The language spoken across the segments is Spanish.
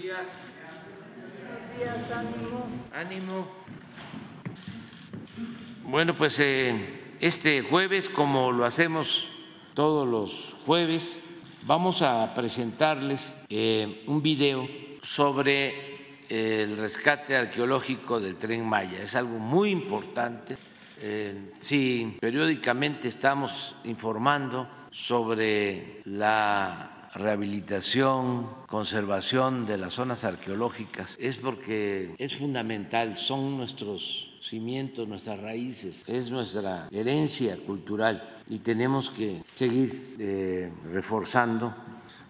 días. Buenos días, ánimo. Ánimo. Bueno, pues eh, este jueves, como lo hacemos todos los jueves, vamos a presentarles eh, un video sobre el rescate arqueológico del tren Maya. Es algo muy importante. Eh, si periódicamente estamos informando sobre la rehabilitación, conservación de las zonas arqueológicas, es porque es fundamental, son nuestros cimientos, nuestras raíces, es nuestra herencia cultural y tenemos que seguir eh, reforzando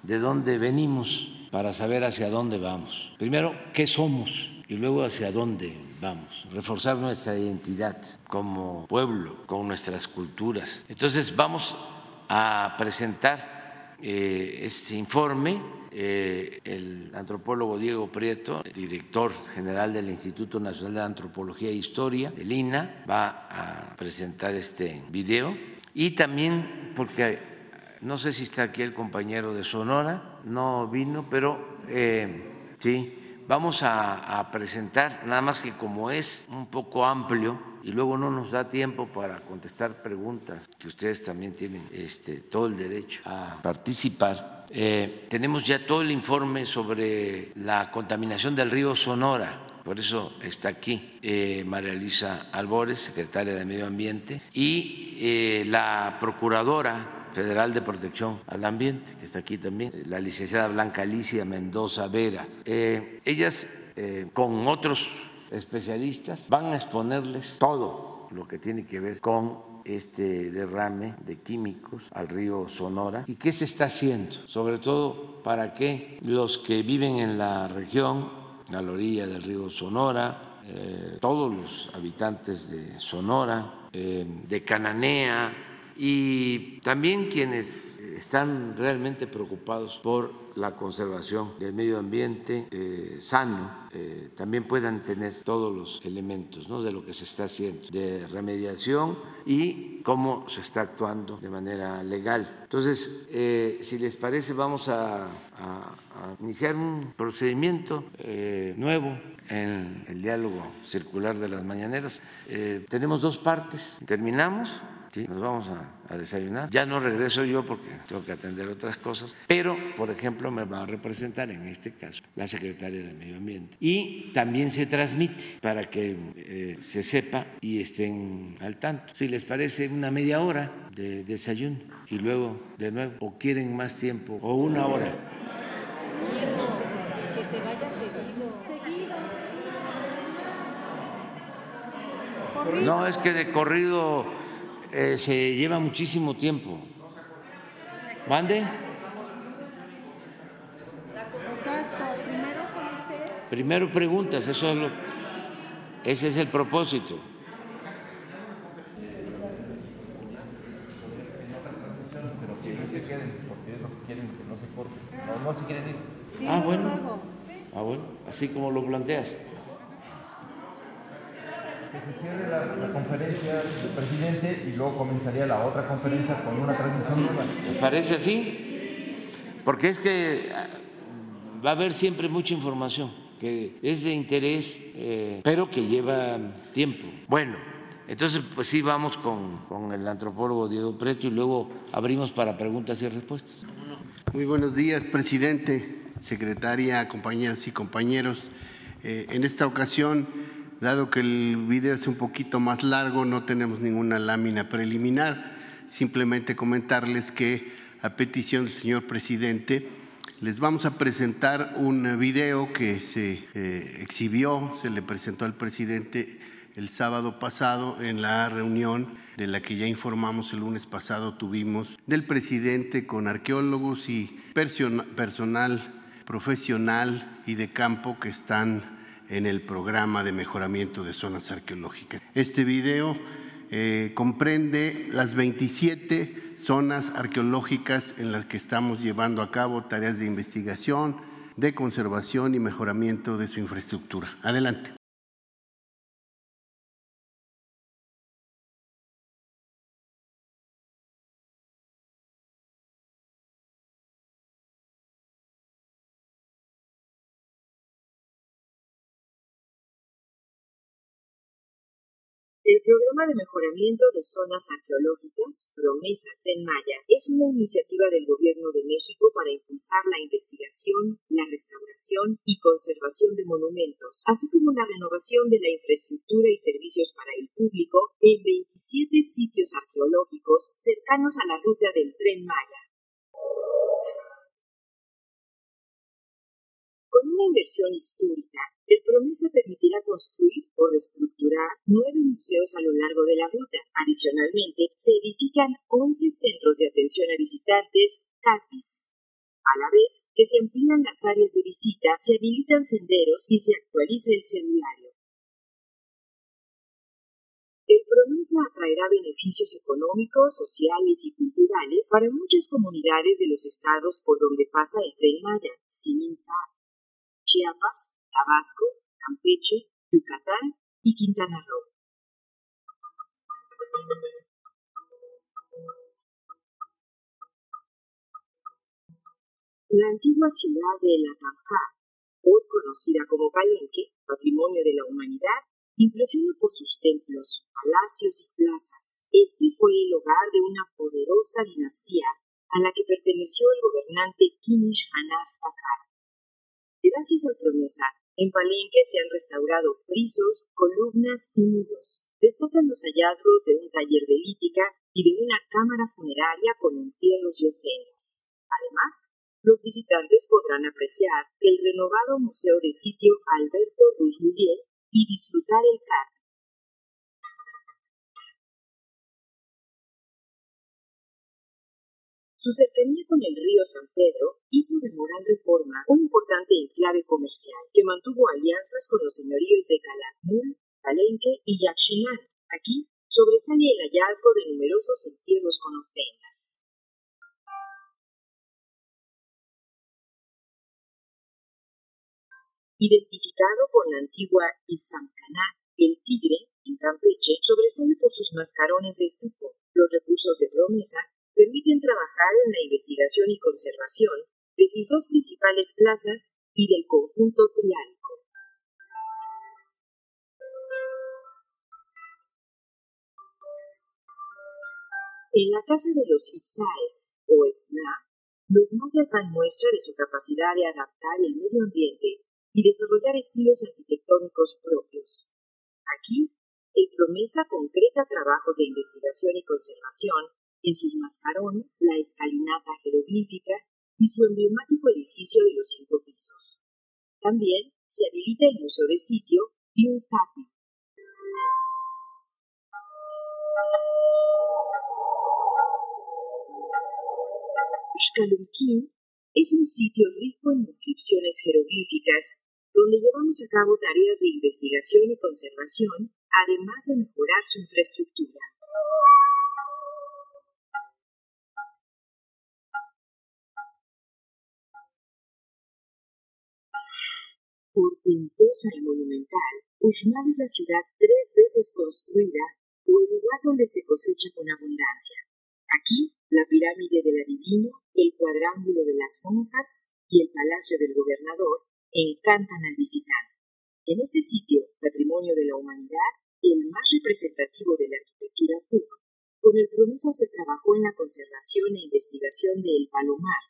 de dónde venimos para saber hacia dónde vamos. Primero, qué somos y luego hacia dónde vamos. Reforzar nuestra identidad como pueblo, con nuestras culturas. Entonces vamos a presentar eh, este informe. Eh, el antropólogo Diego Prieto, director general del Instituto Nacional de Antropología e Historia, del INA, va a presentar este video. Y también porque no sé si está aquí el compañero de Sonora, no vino, pero eh, sí, vamos a, presentar, nada más que como es un poco amplio y luego no nos da tiempo para contestar preguntas, que ustedes también tienen este, todo el derecho a participar. Eh, tenemos ya todo el informe sobre la contaminación del río Sonora. Por eso está aquí eh, María Luisa Albores, secretaria de Medio Ambiente, y la procuradora Federal de Protección al Ambiente, que está aquí también, la licenciada Blanca Alicia Mendoza Vera. Eh, ellas, eh, con otros especialistas, van a exponerles todo lo que tiene que ver con este derrame de químicos al río Sonora. Y qué se está haciendo, sobre todo para que los que viven en la región, a la orilla del río Sonora, eh, todos los habitantes de Sonora, de Cananea, y también quienes están realmente preocupados por la conservación del medio ambiente eh, sano eh, también puedan tener todos los elementos de lo que se está haciendo de remediación y cómo se está actuando de manera legal. Entonces, eh, si les parece, vamos a, a iniciar un procedimiento nuevo en el diálogo circular de las mañaneras. tenemos dos partes. Terminamos ¿sí? nos vamos a, desayunar. Ya no regreso yo porque tengo que atender otras cosas, pero, por ejemplo, me va a representar en este caso la secretaria de Medio Ambiente. Y también se transmite para que eh, se sepa y estén al tanto. Si les parece una media hora de desayuno y luego de nuevo, o quieren más tiempo, o una hora. No, es que de corrido eh, se lleva muchísimo tiempo. ¿Mande? Primero preguntas, eso es lo, ese es el propósito. Ah, bueno. Ah, bueno, así como lo planteas que se cierre la, conferencia del presidente y luego comenzaría la otra conferencia con una transmisión nueva. ¿Me parece así? Porque es que ah, va a haber siempre mucha información que es de interés, eh, pero que lleva tiempo. Bueno, entonces pues sí vamos con, con el antropólogo Diego Preto y luego abrimos para preguntas y respuestas. Muy buenos días, presidente, secretaria, compañeras y compañeros. Eh, en esta ocasión Dado que el video es un poquito más largo, no tenemos ninguna lámina preliminar. Simplemente comentarles que a petición del señor presidente les vamos a presentar un video que se eh, exhibió, se le presentó al presidente el sábado pasado en la reunión de la que ya informamos el lunes pasado tuvimos del presidente con arqueólogos y personal profesional y de campo que están en el programa de mejoramiento de zonas arqueológicas. Este video eh, comprende las 27 zonas arqueológicas en las que estamos llevando a cabo tareas de investigación, de conservación y mejoramiento de su infraestructura. Adelante. Programa de mejoramiento de zonas arqueológicas, Promesa Tren Maya, es una iniciativa del Gobierno de México para impulsar la investigación, la restauración y conservación de monumentos, así como la renovación de la infraestructura y servicios para el público en 27 sitios arqueológicos cercanos a la ruta del Tren Maya. Con una inversión histórica, el Promesa permitirá construir o reestructurar nueve museos a lo largo de la ruta. Adicionalmente, se edifican 11 centros de atención a visitantes, CAPIS. A la vez que se amplían las áreas de visita, se habilitan senderos y se actualiza el celulario. El Promesa atraerá beneficios económicos, sociales y culturales para muchas comunidades de los estados por donde pasa el tren Maya, Siminta, Chiapas, Tabasco, Campeche, Yucatán y Quintana Roo. La antigua ciudad de La hoy conocida como Palenque, patrimonio de la humanidad, impresiona por sus templos, palacios y plazas. Este fue el hogar de una poderosa dinastía a la que perteneció el gobernante Kinish Hanaf Pakar. Gracias al promesa, en Palenque se han restaurado frisos, columnas y muros. Destacan los hallazgos de un taller de lítica y de una cámara funeraria con entierros y ofrendas. Además, los visitantes podrán apreciar el renovado Museo de Sitio Alberto Rusgulier y disfrutar el CAD, Su cercanía con el río San Pedro hizo de Moral Reforma un importante enclave comercial que mantuvo alianzas con los señoríos de Calakmul, Palenque y Yaxchilán. Aquí sobresale el hallazgo de numerosos entierros con ofrendas. Identificado con la antigua Itzamcaná, el tigre, en Campeche, sobresale por sus mascarones de estuco. Los recursos de promesa permiten trabajar en la investigación y conservación de sus dos principales plazas y del conjunto triálico. En la casa de los Itzaes, o Etzna, los mayas dan muestra de su capacidad de adaptar el medio ambiente y desarrollar estilos arquitectónicos propios. Aquí, el promesa concreta trabajos de investigación y conservación en sus mascarones la escalinata jeroglífica y su emblemático edificio de los cinco pisos. También se habilita el museo de sitio y un CAPI. Xcalumquín es un sitio rico en inscripciones jeroglíficas donde llevamos a cabo tareas de investigación y conservación, además de mejorar su infraestructura. Portentosa y monumental, Uxmal es la ciudad tres veces construida o el lugar donde se cosecha con abundancia. Aquí, la pirámide del adivino, el cuadrángulo de las monjas y el palacio del gobernador encantan al visitante. En este sitio, patrimonio de la humanidad, el más representativo de la arquitectura PUC, con el promesa se trabajó en la conservación e investigación de El Palomar,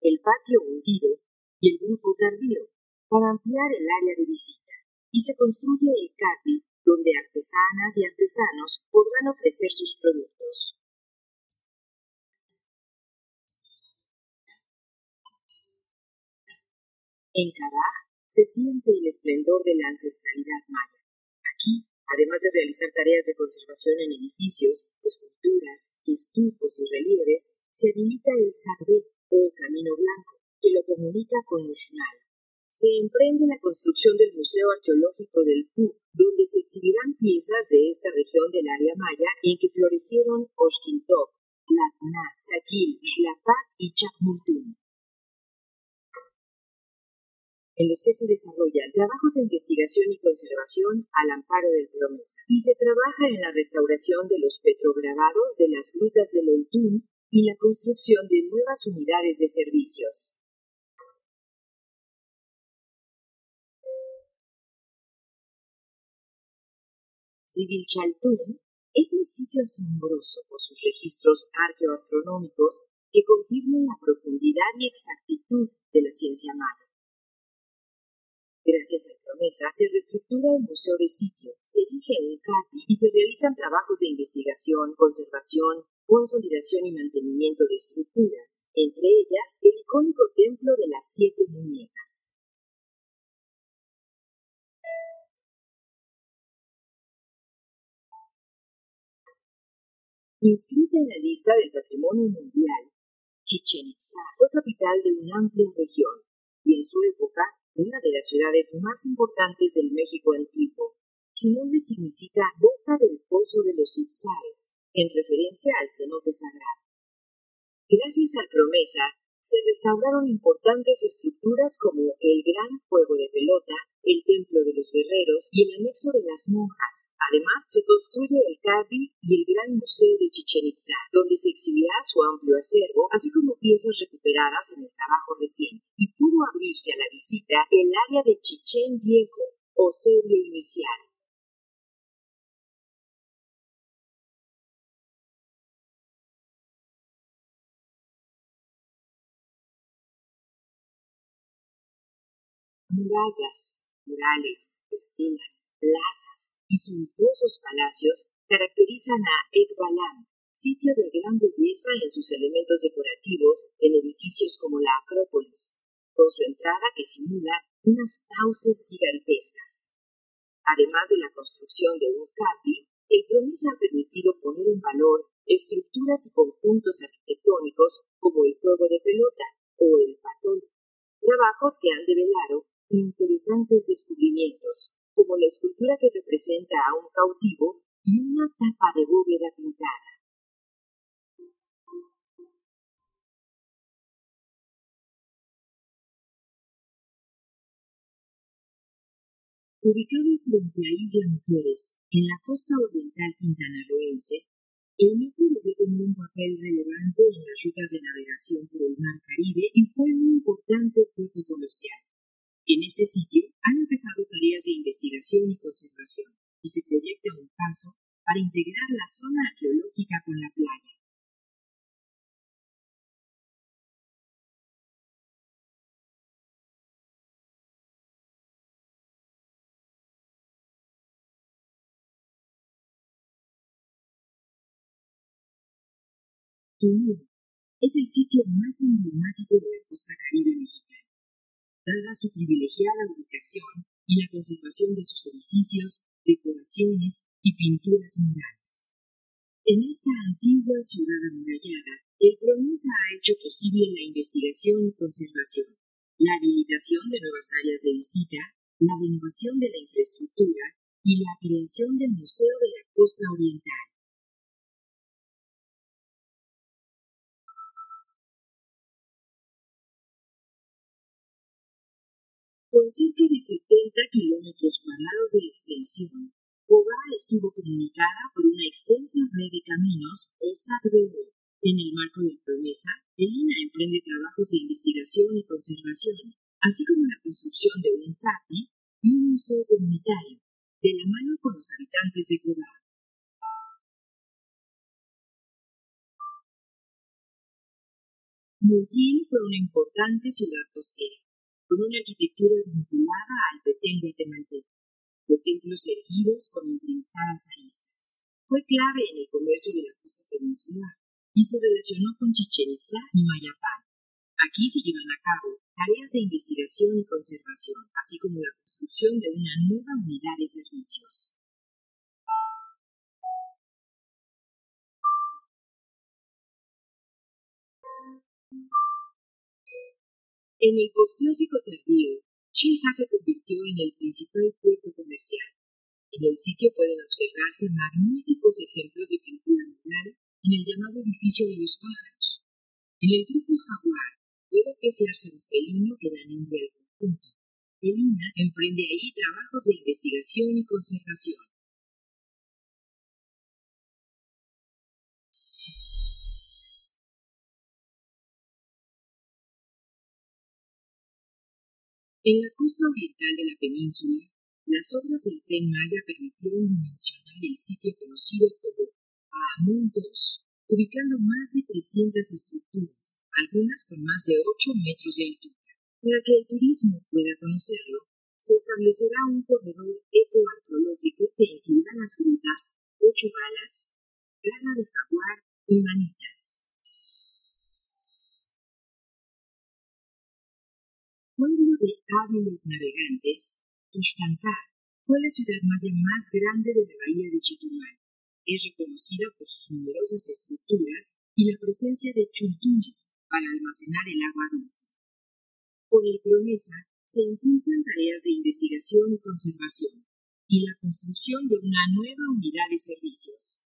el patio hundido y el grupo tardío, para ampliar el área de visita y se construye el CAPI, donde artesanas y artesanos podrán ofrecer sus productos. En Caraj se siente el esplendor de la ancestralidad maya. Aquí, además de realizar tareas de conservación en edificios, esculturas, estucos y relieves, se habilita el Sarbe o Camino Blanco, que lo comunica con Uxmal, se emprende la construcción del Museo Arqueológico del PU, donde se exhibirán piezas de esta región del área maya en que florecieron Oshkintok, Latna, Sayil, Xlapac y Chacmultún en los que se desarrollan trabajos de investigación y conservación al amparo del promesa, y se trabaja en la restauración de los petrograbados de las grutas del Oltún y la construcción de nuevas unidades de servicios. Es un sitio asombroso por sus registros arqueoastronómicos que confirman la profundidad y exactitud de la ciencia maya. Gracias a promesa, se reestructura el museo de sitio, se elige un CAPI y se realizan trabajos de investigación, conservación, consolidación y mantenimiento de estructuras, entre ellas el icónico Templo de las Siete Muñecas. Inscrita en la lista del Patrimonio Mundial, Chichen Itza fue capital de una amplia región y en su época una de las ciudades más importantes del México antiguo. Su nombre significa boca del pozo de los Itzaes, en referencia al cenote sagrado. Gracias al promesa, se restauraron importantes estructuras como el gran juego de pelota, el templo de los guerreros y el anexo de las monjas. Además, se construye el Cabi y el gran museo de Chichen Itza, donde se exhibirá su amplio acervo, así como piezas recuperadas en el trabajo reciente. Y pudo abrirse a la visita el área de Chichen Viejo, o serie inicial. Murallas, murales, estelas, plazas y suntuosos palacios caracterizan a Ekbalam, sitio de gran belleza en sus elementos decorativos en edificios como la Acrópolis, con su entrada que simula unas fauces gigantescas. Además de la construcción de un capi, el promesa ha permitido poner en valor estructuras y conjuntos arquitectónicos como el juego de pelota o el patón, trabajos que han develado interesantes descubrimientos, como la escultura que representa a un cautivo y una tapa de bóveda pintada. Ubicado frente a Isla Mujeres, en la costa oriental quintanarroense, el metro debió tener un papel relevante en las rutas de navegación por el Mar Caribe y fue un importante puerto comercial. En este sitio han empezado tareas de investigación y conservación y se proyecta un paso para integrar la zona arqueológica con la playa. Tulum es el sitio más emblemático de la costa caribe mexicana dada su privilegiada ubicación y la conservación de sus edificios, decoraciones y pinturas murales. En esta antigua ciudad amurallada, el PROMESA ha hecho posible la investigación y conservación, la habilitación de nuevas áreas de visita, la renovación de la infraestructura y la creación del Museo de la Costa Oriental. Con cerca de 70 kilómetros cuadrados de extensión, Cobá estuvo comunicada por una extensa red de caminos, o SATBO. En el marco de Promesa, Elina emprende trabajos de investigación y conservación, así como la construcción de un CAPI y un museo comunitario, de la mano con los habitantes de Cobá. Muyin fue una importante ciudad costera con una arquitectura vinculada al petén guatemalteco, de templos erguidos con intrincadas aristas. Fue clave en el comercio de la costa peninsular y se relacionó con Chichen Itza y Mayapán. Aquí se llevan a cabo tareas de investigación y conservación, así como la construcción de una nueva unidad de servicios. En el posclásico tardío, Shilha se convirtió en el principal puerto comercial. En el sitio pueden observarse magníficos ejemplos de pintura mural en el llamado edificio de los pájaros. En el grupo Jaguar puede apreciarse un felino que da nombre al conjunto. Elina emprende ahí trabajos de investigación y conservación. En la costa oriental de la península, Las obras del tren Maya permitieron dimensionar el sitio conocido como Amun II, ubicando más de 300 estructuras, algunas con más de 8 metros de altura. Para que el turismo pueda conocerlo, se establecerá un corredor ecoarqueológico que incluirá las grutas Ocho Balas, Garra de Jaguar y Manitas. Pueblo de hábiles navegantes, Ixtancá fue la ciudad maya más grande de la bahía de Chetumal. Es reconocida por sus numerosas estructuras y la presencia de chultunes para almacenar el agua dulce. Con el promesa se impulsan tareas de investigación y conservación y la construcción de una nueva unidad de servicios.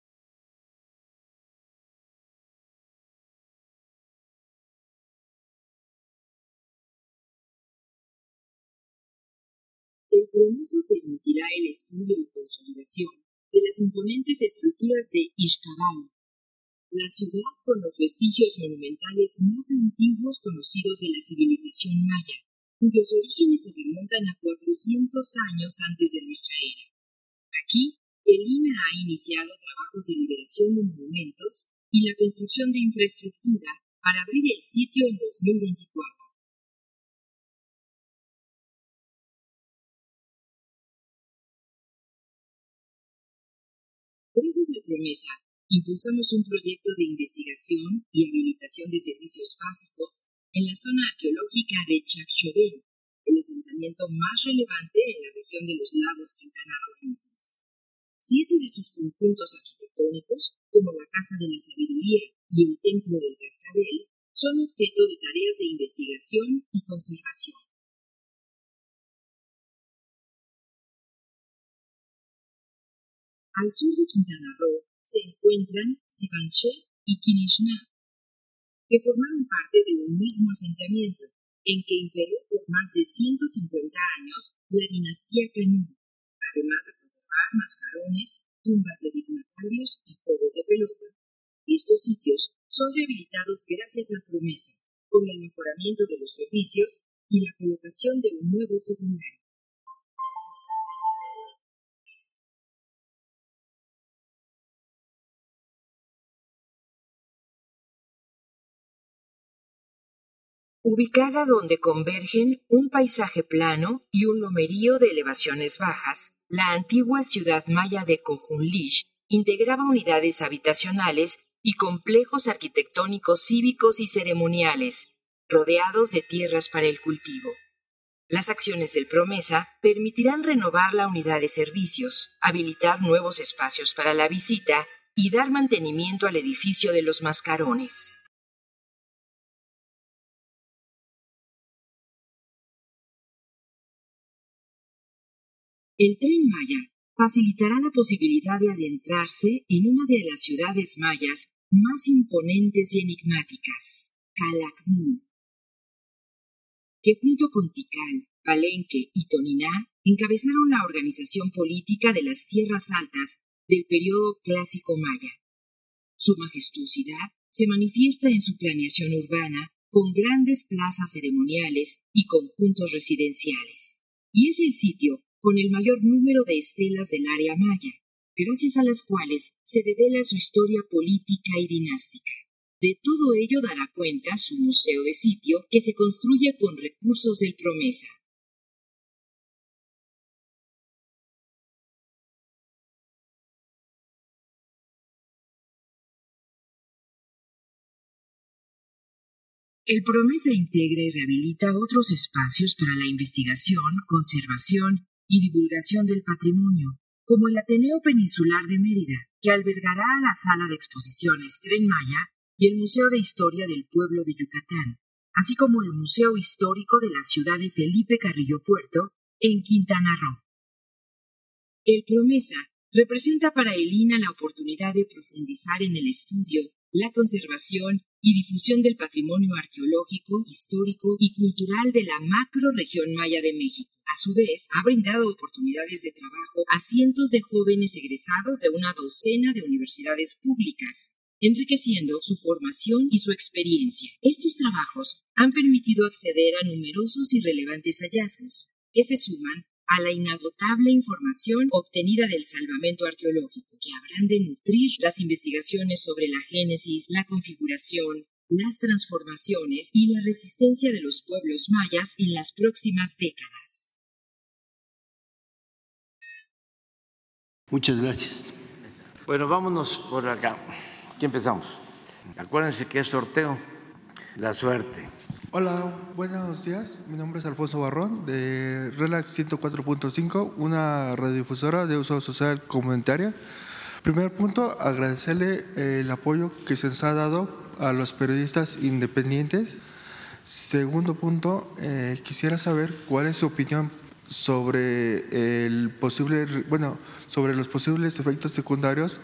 El promesa permitirá el estudio y consolidación de las imponentes estructuras de Ixcabal, la ciudad con los vestigios monumentales más antiguos conocidos de la civilización maya cuyos orígenes se remontan a 400 años antes de nuestra era. Aquí, el INA ha iniciado trabajos de liberación de monumentos y la construcción de infraestructura para abrir el sitio en 2024. Gracias a Promesa, impulsamos un proyecto de investigación y habilitación de servicios básicos en la zona arqueológica de Chacchoven, el asentamiento más relevante en la región de los lagos quintanarroenses. Siete de sus conjuntos arquitectónicos, como la Casa de la Sabiduría y el Templo del Cascabel, son objeto de tareas de investigación y conservación. Al sur de Quintana Roo se encuentran Sibanché y Quinishná, que formaron parte de un mismo asentamiento, en que imperó por más de 150 años la dinastía Canú, además de conservar mascarones, tumbas de dignatarios y juegos de pelota. Estos sitios son rehabilitados gracias a promesa, con el mejoramiento de los servicios y la colocación de un nuevo celular. Ubicada donde convergen un paisaje plano y un lomerío de elevaciones bajas, la antigua ciudad maya de Cojunlich integraba unidades habitacionales y complejos arquitectónicos cívicos y ceremoniales, rodeados de tierras para el cultivo. Las acciones del Promesa permitirán renovar la unidad de servicios, habilitar nuevos espacios para la visita y dar mantenimiento al edificio de los mascarones. El tren Maya facilitará la posibilidad de adentrarse en una de las ciudades mayas más imponentes y enigmáticas, Calakmul, que junto con Tikal, Palenque y Toniná encabezaron la organización política de las tierras altas del periodo clásico maya. Su majestuosidad se manifiesta en su planeación urbana con grandes plazas ceremoniales y conjuntos residenciales. Y es el sitio con el mayor número de estelas del área maya, gracias a las cuales se devela su historia política y dinástica. De todo ello dará cuenta su museo de sitio que se construye con recursos del Promesa. El Promesa integra y rehabilita otros espacios para la investigación, conservación y divulgación del patrimonio, como el Ateneo Peninsular de Mérida, que albergará la sala de exposiciones Tren Maya y el Museo de Historia del Pueblo de Yucatán, así como el Museo Histórico de la ciudad de Felipe Carrillo Puerto, en Quintana Roo. El Promesa representa para Elina la oportunidad de profundizar en el estudio, la conservación y difusión del patrimonio arqueológico, histórico y cultural de la macro región maya de México. A su vez, ha brindado oportunidades de trabajo a cientos de jóvenes egresados de una docena de universidades públicas enriqueciendo su formación y su experiencia. Estos trabajos han permitido acceder a numerosos y relevantes hallazgos, que se suman a la inagotable información obtenida del salvamento arqueológico, que habrán de nutrir las investigaciones sobre la génesis, la configuración, las transformaciones y la resistencia de los pueblos mayas en las próximas décadas. Muchas gracias. Bueno, vámonos por acá. Aquí empezamos. Acuérdense que es sorteo, la suerte. Hola, buenos días. Mi nombre es Alfonso Barrón de Relax 104.5, una radiodifusora de uso social comunitaria. Primer punto, agradecerle el apoyo que se nos ha dado a los periodistas independientes. Segundo punto, eh, quisiera saber cuál es su opinión sobre el posible, bueno, sobre los posibles efectos secundarios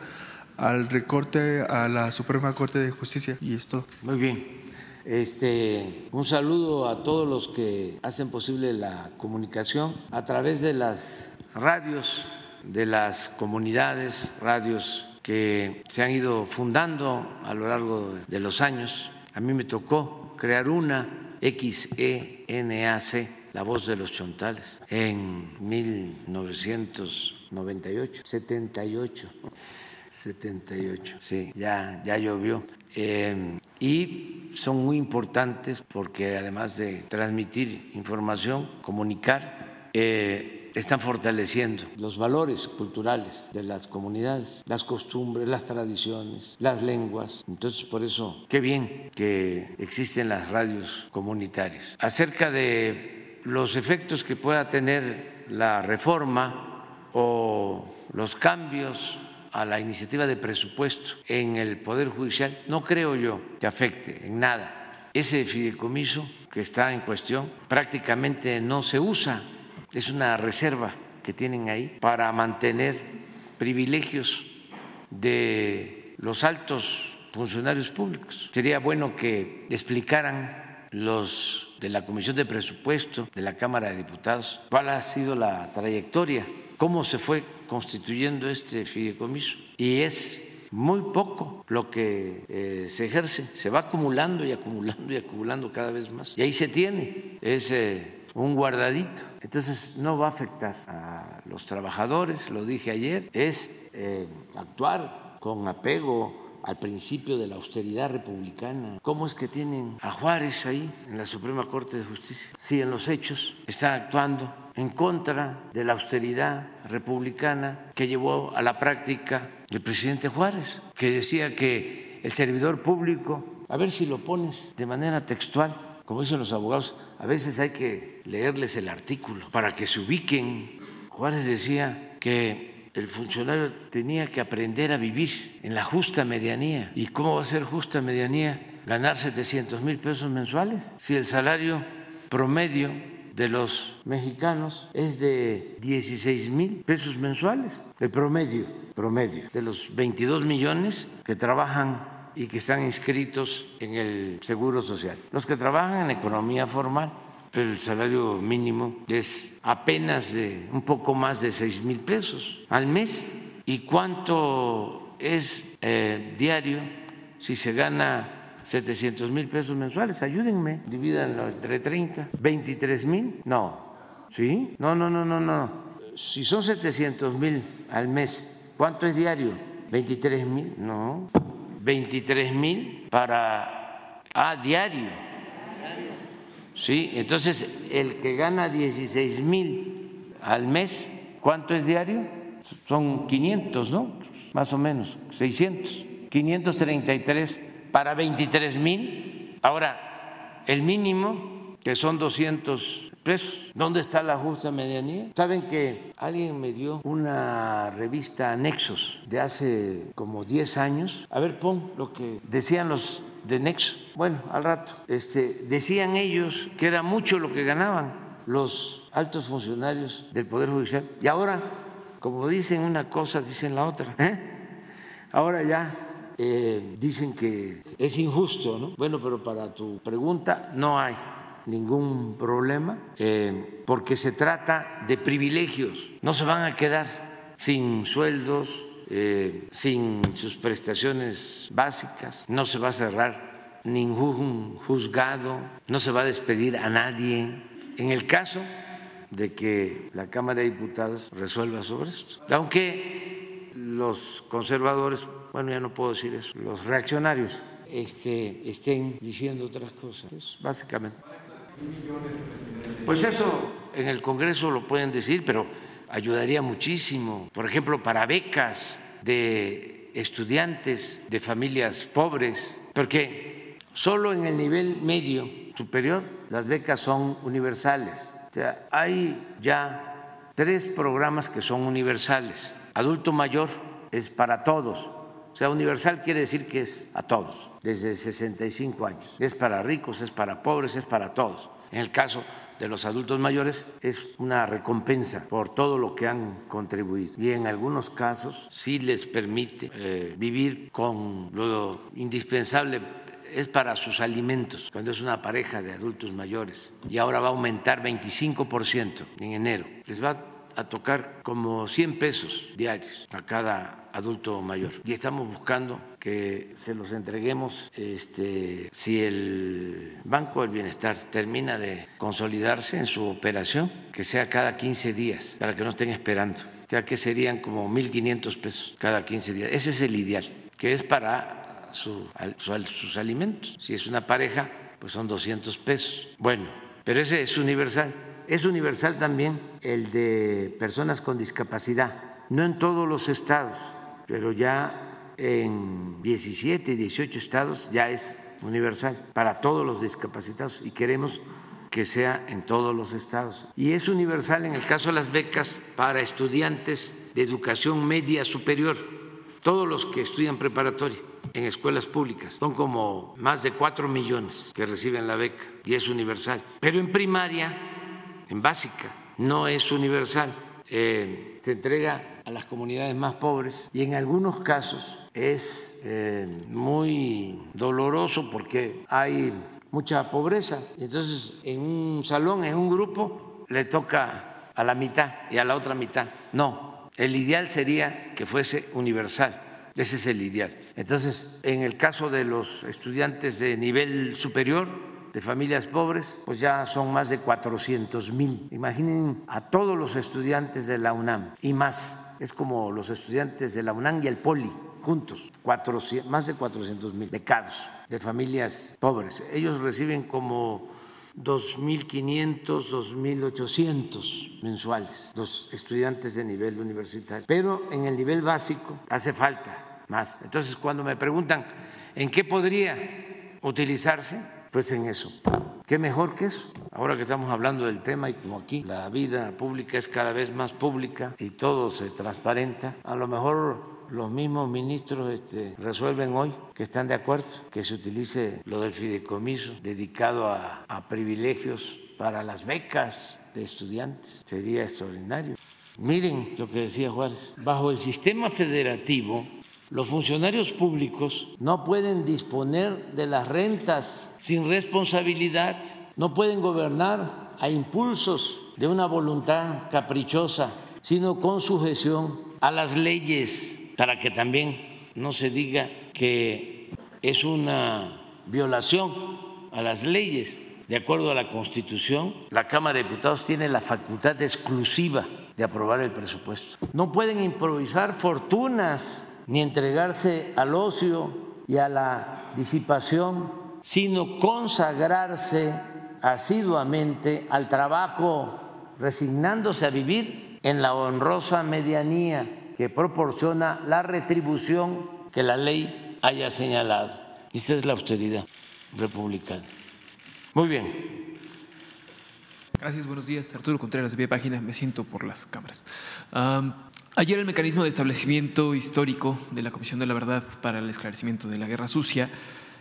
al recorte a la Suprema Corte de Justicia y esto. Muy bien. Este, un saludo a todos los que hacen posible la comunicación a través de las radios, de las comunidades, radios que se han ido fundando a lo largo de los años. A mí me tocó crear una XENAC, La Voz de los Chontales, en 1998, 78. 78, sí, ya, ya llovió. Eh, y son muy importantes porque además de transmitir información, comunicar, eh, están fortaleciendo los valores culturales de las comunidades, las costumbres, las tradiciones, las lenguas. Entonces, por eso, qué bien que existen las radios comunitarias. Acerca de los efectos que pueda tener la reforma o los cambios a la iniciativa de presupuesto en el Poder Judicial, no creo yo que afecte en nada. Ese fideicomiso que está en cuestión prácticamente no se usa, es una reserva que tienen ahí para mantener privilegios de los altos funcionarios públicos. Sería bueno que explicaran los de la Comisión de Presupuesto de la Cámara de Diputados cuál ha sido la trayectoria, cómo se fue constituyendo este fideicomiso y es muy poco lo que eh, se ejerce, se va acumulando y acumulando y acumulando cada vez más. Y ahí se tiene, es eh, un guardadito. Entonces no va a afectar a los trabajadores, lo dije ayer, es eh, actuar con apego al principio de la austeridad republicana. ¿Cómo es que tienen a Juárez ahí en la Suprema Corte de Justicia? Si en los hechos está actuando en contra de la austeridad republicana que llevó a la práctica el presidente Juárez, que decía que el servidor público, a ver si lo pones de manera textual, como dicen los abogados, a veces hay que leerles el artículo para que se ubiquen. Juárez decía que el funcionario tenía que aprender a vivir en la justa medianía. ¿Y cómo va a ser justa medianía? Ganar 700 mil pesos mensuales si el salario promedio de los mexicanos es de 16 mil pesos mensuales, el promedio, promedio de los 22 millones que trabajan y que están inscritos en el Seguro Social. Los que trabajan en economía formal, el salario mínimo es apenas de un poco más de 6 mil pesos al mes. ¿Y cuánto es eh, diario si se gana 700 mil pesos mensuales, ayúdenme, divídanlo entre 30, 23 mil, no, ¿sí? No, no, no, no, no. Si son 700 mil al mes, ¿cuánto es diario? 23 mil, no. 23 mil para, ah, diario. Sí, entonces el que gana 16 mil al mes, ¿cuánto es diario? Son 500, ¿no? Más o menos, 600, 533 para 23 mil. Ahora, el mínimo, que son 200 pesos. ¿Dónde está la justa medianía? Saben que alguien me dio una revista Nexos de hace como 10 años. A ver, pon lo que decían los de Nexos. Bueno, al rato. Este, decían ellos que era mucho lo que ganaban los altos funcionarios del Poder Judicial. Y ahora, como dicen una cosa, dicen la otra. ¿eh? Ahora ya eh, dicen que es injusto, ¿no? Bueno, pero para tu pregunta no hay ningún problema eh, porque se trata de privilegios. No se van a quedar sin sueldos, eh, sin sus prestaciones básicas, no se va a cerrar ningún juzgado, no se va a despedir a nadie. En el caso de que la Cámara de Diputados resuelva sobre esto. Aunque los conservadores, bueno, ya no puedo decir eso, los reaccionarios este, estén diciendo otras cosas, básicamente. Pues eso en el Congreso lo pueden decir, pero ayudaría muchísimo, por ejemplo, para becas de estudiantes de familias pobres, porque solo en el nivel medio superior las becas son universales. O sea, hay ya tres programas que son universales. Adulto mayor es para todos. O sea, universal quiere decir que es a todos, desde 65 años. Es para ricos, es para pobres, es para todos. En el caso de los adultos mayores es una recompensa por todo lo que han contribuido y en algunos casos sí les permite eh, vivir con lo indispensable es para sus alimentos, cuando es una pareja de adultos mayores. Y ahora va a aumentar 25% en enero. Les va a tocar como 100 pesos diarios a cada adulto mayor. Y estamos buscando que se los entreguemos este, si el Banco del Bienestar termina de consolidarse en su operación, que sea cada 15 días, para que no estén esperando, ya que serían como 1.500 pesos cada 15 días. Ese es el ideal, que es para sus alimentos. Si es una pareja, pues son 200 pesos. Bueno, pero ese es universal. Es universal también el de personas con discapacidad, no en todos los estados, pero ya en 17 y 18 estados ya es universal para todos los discapacitados y queremos que sea en todos los estados. Y es universal en el caso de las becas para estudiantes de educación media superior, todos los que estudian preparatoria en escuelas públicas. Son como más de 4 millones que reciben la beca y es universal. Pero en primaria en básica, no es universal. Eh, se entrega a las comunidades más pobres y en algunos casos es eh, muy doloroso porque hay mucha pobreza. Entonces, en un salón, en un grupo, le toca a la mitad y a la otra mitad. No, el ideal sería que fuese universal. Ese es el ideal. Entonces, en el caso de los estudiantes de nivel superior, de familias pobres, pues ya son más de 400 mil. Imaginen a todos los estudiantes de la UNAM y más. Es como los estudiantes de la UNAM y el POLI juntos, más de 400 mil becados de familias pobres. Ellos reciben como 2.500, 2.800 mensuales, los estudiantes de nivel universitario. Pero en el nivel básico hace falta más. Entonces, cuando me preguntan en qué podría utilizarse, pues en eso. ¿Qué mejor que eso? Ahora que estamos hablando del tema y como aquí la vida pública es cada vez más pública y todo se transparenta, a lo mejor los mismos ministros este, resuelven hoy que están de acuerdo que se utilice lo del fideicomiso dedicado a, a privilegios para las becas de estudiantes. Sería extraordinario. Miren lo que decía Juárez. Bajo el sistema federativo, los funcionarios públicos no pueden disponer de las rentas sin responsabilidad, no pueden gobernar a impulsos de una voluntad caprichosa, sino con sujeción a las leyes, para que también no se diga que es una violación a las leyes. De acuerdo a la Constitución, la Cámara de Diputados tiene la facultad exclusiva de aprobar el presupuesto. No pueden improvisar fortunas ni entregarse al ocio y a la disipación sino consagrarse asiduamente al trabajo, resignándose a vivir en la honrosa medianía que proporciona la retribución que la ley haya señalado. Esta es la austeridad republicana. Muy bien. Gracias, buenos días. Arturo Contreras, de Vía Página, me siento por las cámaras. Ayer el mecanismo de establecimiento histórico de la Comisión de la Verdad para el Esclarecimiento de la Guerra Sucia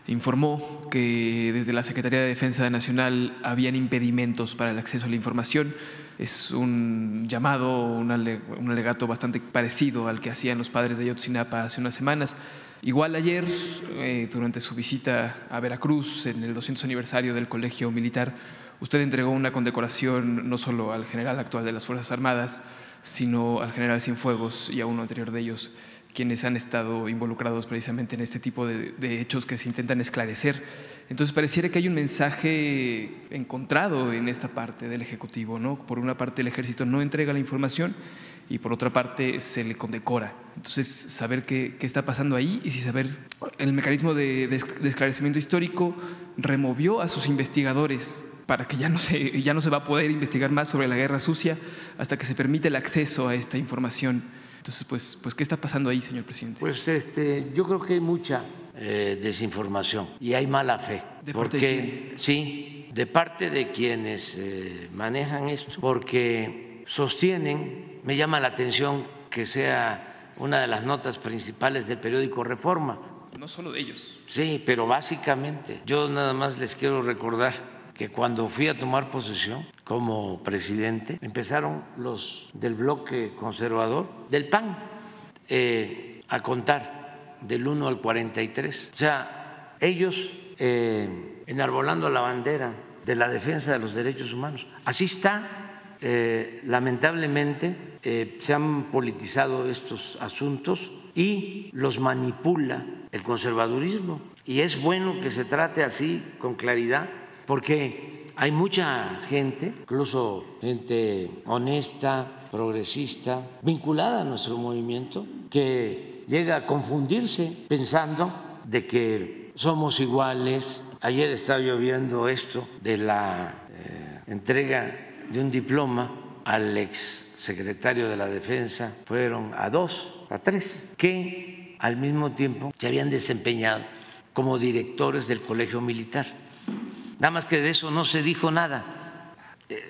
informó que desde la Secretaría de Defensa Nacional habían impedimentos para el acceso a la información. Es un llamado, un alegato bastante parecido al que hacían los padres de Ayotzinapa hace unas semanas. Igual ayer, eh, durante su visita a Veracruz, en el 200 aniversario del Colegio Militar, usted entregó una condecoración no solo al general actual de las Fuerzas Armadas, sino al general Cienfuegos y a uno anterior de ellos, quienes han estado involucrados precisamente en este tipo de, hechos que se intentan esclarecer. Entonces pareciera que hay un mensaje encontrado en esta parte del Ejecutivo, ¿no? Por una parte el ejército no entrega la información y por otra parte se le condecora. Entonces, saber qué, qué está pasando ahí y si saber, el mecanismo de, esclarecimiento histórico removió a sus investigadores para que ya no, se, ya no se va a poder investigar más sobre la guerra sucia hasta que se permite el acceso a esta información. Entonces, pues, pues ¿qué está pasando ahí, señor presidente? Pues este, yo creo que hay mucha eh, desinformación y hay mala fe. ¿De porque, de sí, de parte de quienes eh, manejan esto, porque sostienen, me llama la atención que sea una de las notas principales del periódico Reforma. No solo de ellos. Sí, pero básicamente, yo nada más les quiero recordar que cuando fui a tomar posesión como presidente, empezaron los del bloque conservador, del PAN, eh, a contar del 1 al 43. O sea, ellos eh, enarbolando la bandera de la defensa de los derechos humanos. Así está, eh, lamentablemente, se han politizado estos asuntos y los manipula el conservadurismo. Y es bueno que se trate así, con claridad, porque hay mucha gente, incluso gente honesta, progresista, vinculada a nuestro movimiento, que llega a confundirse pensando de que somos iguales. Ayer estaba yo viendo esto de la eh, entrega de un diploma al ex secretario de la Defensa, fueron a dos, a tres, que al mismo tiempo se habían desempeñado como directores del Colegio Militar. Nada más que de eso no se dijo nada.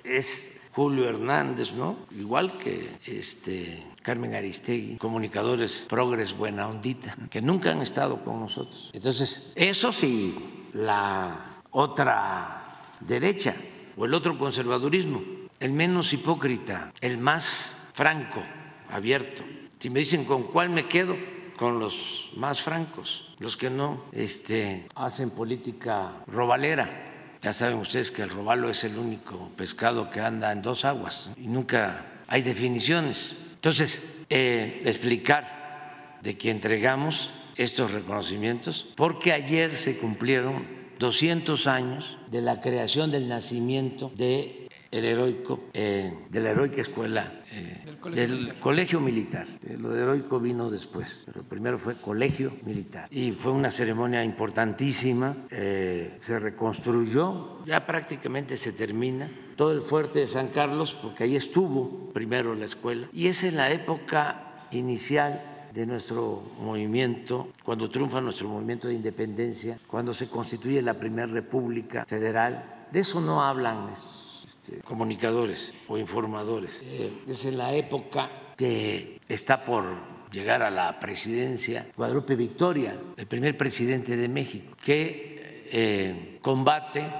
Es Julio Hernández, ¿no? Igual que este Carmen Aristegui, comunicadores progres buena ondita, que nunca han estado con nosotros. Entonces, eso sí, la otra derecha o el otro conservadurismo, el menos hipócrita, el más franco, abierto. Si me dicen con cuál me quedo, con los más francos, los que no este, hacen política robalera ya saben ustedes que el robalo es el único pescado que anda en dos aguas y nunca hay definiciones. Entonces, eh, explicar de que entregamos estos reconocimientos, porque ayer se cumplieron 200 años de la creación del nacimiento de el heroico, eh, de la heroica escuela eh, Del colegio del militar. colegio militar. Eh, Lo de heroico vino después, pero primero fue colegio militar. Y fue una ceremonia importantísima, eh, se reconstruyó, ya prácticamente se termina todo el fuerte de San Carlos, porque ahí estuvo primero la escuela. Y es en la época inicial de nuestro movimiento, cuando triunfa nuestro movimiento de independencia, cuando se constituye la primera república federal. De eso no hablan estos este, comunicadores o informadores. Eh, es en la época que está por llegar a la presidencia Guadalupe Victoria, el primer presidente de México, que eh, combate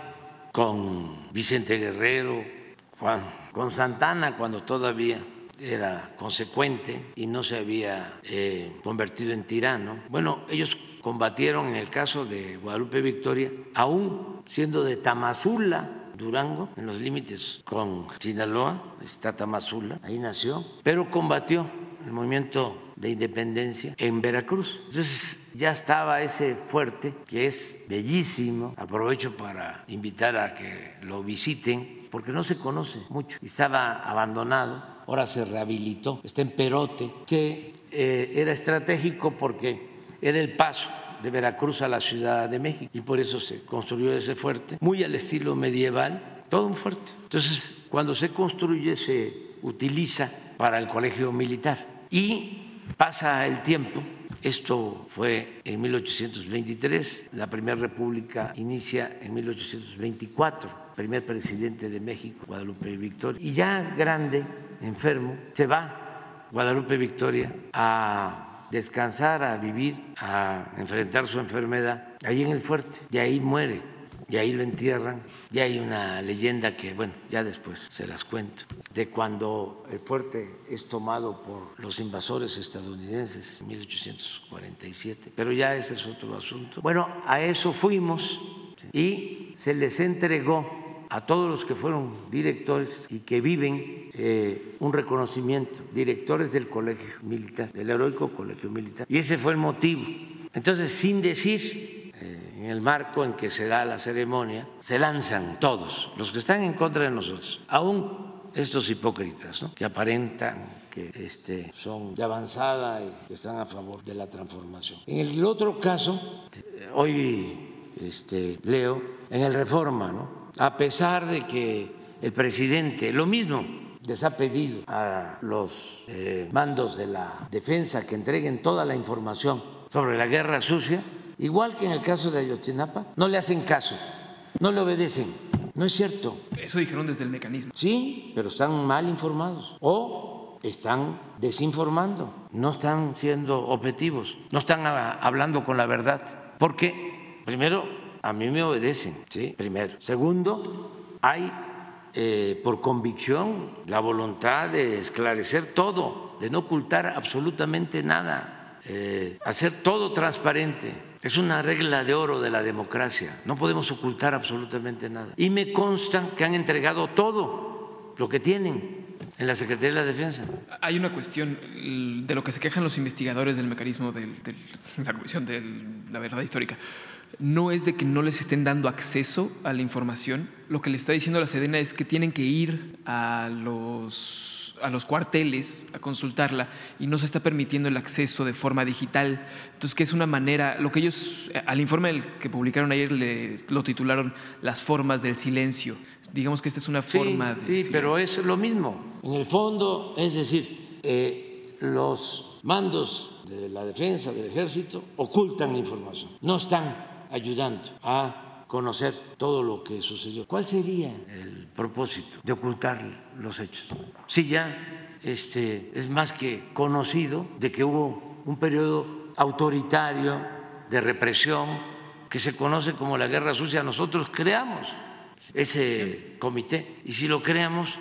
con Vicente Guerrero, Juan, con Santana cuando todavía era consecuente y no se había eh, convertido en tirano. Bueno, ellos combatieron en el caso de Guadalupe Victoria, aún siendo de Tamazula, Durango, en los límites con Sinaloa, está Tamazula, ahí nació, pero combatió el movimiento de independencia en Veracruz. Entonces ya estaba ese fuerte, que es bellísimo. Aprovecho para invitar a que lo visiten, porque no se conoce mucho. Estaba abandonado, ahora se rehabilitó, está en Perote, que eh, era estratégico porque era el paso de Veracruz a la Ciudad de México. Y por eso se construyó ese fuerte, muy al estilo medieval, todo un fuerte. Entonces, cuando se construye se utiliza para el colegio militar. Y pasa el tiempo. Esto fue en 1823, la primera república inicia en 1824, primer presidente de México, Guadalupe Victoria, y ya grande, enfermo, se va Guadalupe Victoria a descansar, a vivir, a enfrentar su enfermedad ahí en el fuerte. De ahí muere, y ahí lo entierran. Y hay una leyenda que, bueno, ya después se las cuento, de cuando el fuerte es tomado por los invasores estadounidenses en 1847. Pero ya ese es otro asunto. Bueno, a eso fuimos y se les entregó a todos los que fueron directores y que viven eh, un reconocimiento, directores del colegio militar, del heroico colegio militar. Y ese fue el motivo. Entonces, sin decir eh, en el marco en que se da la ceremonia, se lanzan todos, los que están en contra de nosotros, aún estos hipócritas, ¿no? que aparentan que este, son de avanzada y que están a favor de la transformación. En el otro caso, hoy este, leo, en el Reforma, ¿no? A pesar de que el presidente, lo mismo, les ha pedido a los eh, mandos de la defensa que entreguen toda la información sobre la guerra sucia, igual que en el caso de Ayotzinapa, no le hacen caso, no le obedecen. No es cierto. Eso dijeron desde el mecanismo. Sí, pero están mal informados. O están desinformando, no están siendo objetivos, no están hablando con la verdad. Porque, primero, a mí me obedecen, ¿sí? Primero. Segundo, hay eh, por convicción la voluntad de esclarecer todo, de no ocultar absolutamente nada, eh, hacer todo transparente. Es una regla de oro de la democracia. No podemos ocultar absolutamente nada. Y me consta que han entregado todo lo que tienen en la Secretaría de la Defensa. Hay una cuestión de lo que se quejan los investigadores del mecanismo de, la Comisión de la Verdad Histórica. No es de que no les estén dando acceso a la información. Lo que le está diciendo la Sedena es que tienen que ir a los a los cuarteles a consultarla y no se está permitiendo el acceso de forma digital. Entonces, que es una manera, lo que ellos, al informe que publicaron ayer, le, lo titularon Las formas del silencio. Digamos que esta es una forma sí, Sí, pero es lo mismo. En el fondo, es decir, eh, los mandos de la defensa del ejército ocultan la información, no están ayudando a conocer todo lo que sucedió. ¿Cuál sería el propósito de ocultar los hechos? Si ya este, es más que conocido de que hubo un periodo autoritario de represión que se conoce como la guerra sucia, nosotros creamos ese comité y si lo creamos,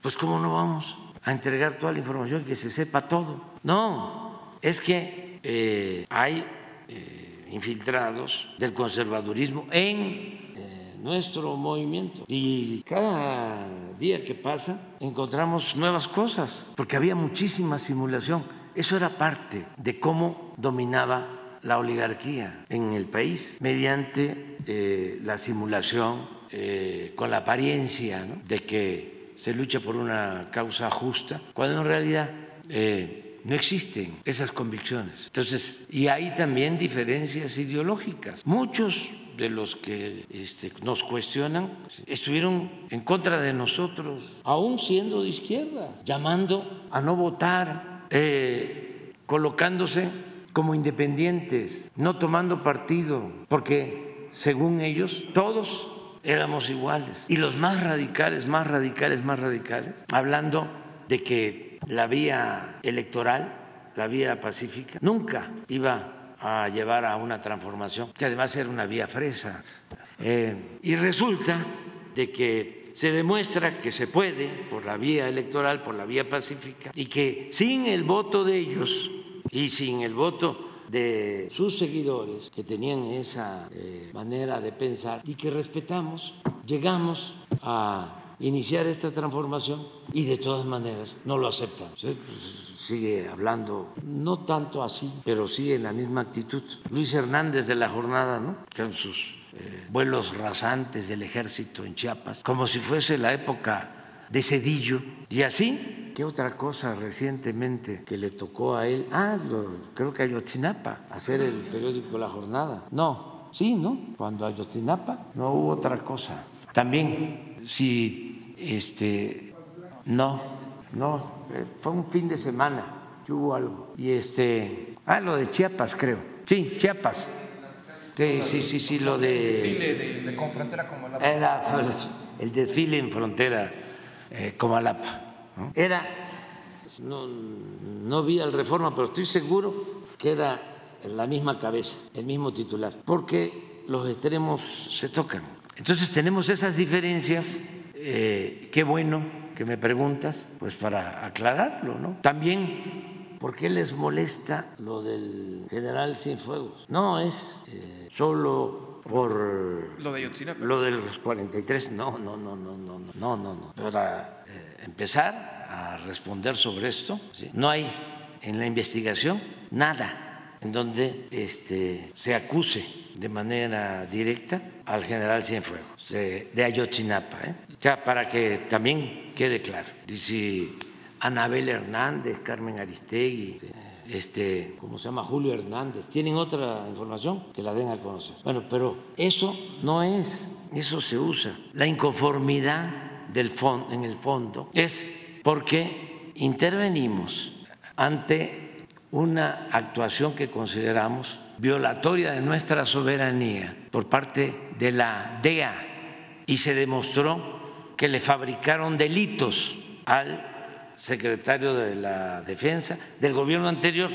pues cómo no vamos a entregar toda la información que se sepa todo. No, es que eh, hay... Eh, infiltrados del conservadurismo en eh, nuestro movimiento. Y cada día que pasa encontramos nuevas cosas, porque había muchísima simulación. Eso era parte de cómo dominaba la oligarquía en el país mediante eh, la simulación, eh, con la apariencia de que se lucha por una causa justa, cuando en realidad no existen esas convicciones. Entonces, y hay también diferencias ideológicas. Muchos de los que este, nos cuestionan estuvieron en contra de nosotros, aún siendo de izquierda, llamando a no votar, eh, colocándose como independientes, no tomando partido, porque según ellos todos éramos iguales. Y los más radicales, más radicales, más radicales, hablando de que la vía electoral, la vía pacífica, nunca iba a llevar a una transformación, que además era una vía fresa. Eh, y resulta de que se demuestra que se puede por la vía electoral, por la vía pacífica, y que sin el voto de ellos y sin el voto de sus seguidores que tenían esa eh, manera de pensar y que respetamos, llegamos a iniciar esta transformación y de todas maneras no lo aceptan. Pues, sigue hablando, no tanto así, pero sí en la misma actitud. Luis Hernández de la jornada, ¿no? Con sus eh, vuelos rasantes del ejército en Chiapas, como si fuese la época de Cedillo. Y así, ¿qué otra cosa recientemente que le tocó a él? Ah, creo que Ayotzinapa, hacer el periódico La Jornada. No, sí, ¿no? Cuando Ayotzinapa no hubo otra cosa. También, si este, no, no, eh, fue un fin de semana que hubo algo. Y este, ah, lo de Chiapas, creo. Sí, Chiapas. Sí, sí, sí, sí, lo de. Desfile de, con frontera Comalapa. el desfile en frontera eh, Comalapa. Era, no, no vi al reforma, pero estoy seguro que era la misma cabeza, el mismo titular, porque los extremos se tocan. Entonces tenemos esas diferencias, eh, qué bueno que me preguntas, pues para aclararlo, ¿no? También, ¿por qué les molesta lo del general Cienfuegos? No es eh, solo por lo de lo de los 43, no, no, no, no, no, no, no, no. Para eh, empezar a responder sobre esto, no hay en la investigación nada en donde este, se acuse de manera directa al general Cienfuegos de Ayotzinapa. ¿eh? Sea, para que también quede claro. Si Anabel Hernández, Carmen Aristegui, este, ¿cómo se llama? Julio Hernández, tienen otra información que la den a conocer. Bueno, pero eso no es, eso se usa. La inconformidad del en el fondo es porque intervenimos ante una actuación que consideramos violatoria de nuestra soberanía por parte de la DEA y se demostró que le fabricaron delitos al secretario de la Defensa del gobierno anterior.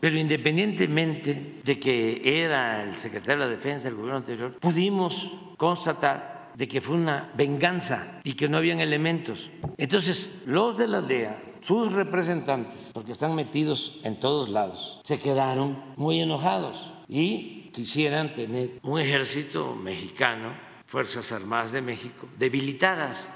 Pero independientemente de que era el secretario de la Defensa del gobierno anterior, pudimos constatar de que fue una venganza y que no habían elementos. Entonces, los de la DEA, sus representantes, porque están metidos en todos lados, se quedaron muy enojados y quisieran tener un ejército mexicano, Fuerzas Armadas de México, debilitadas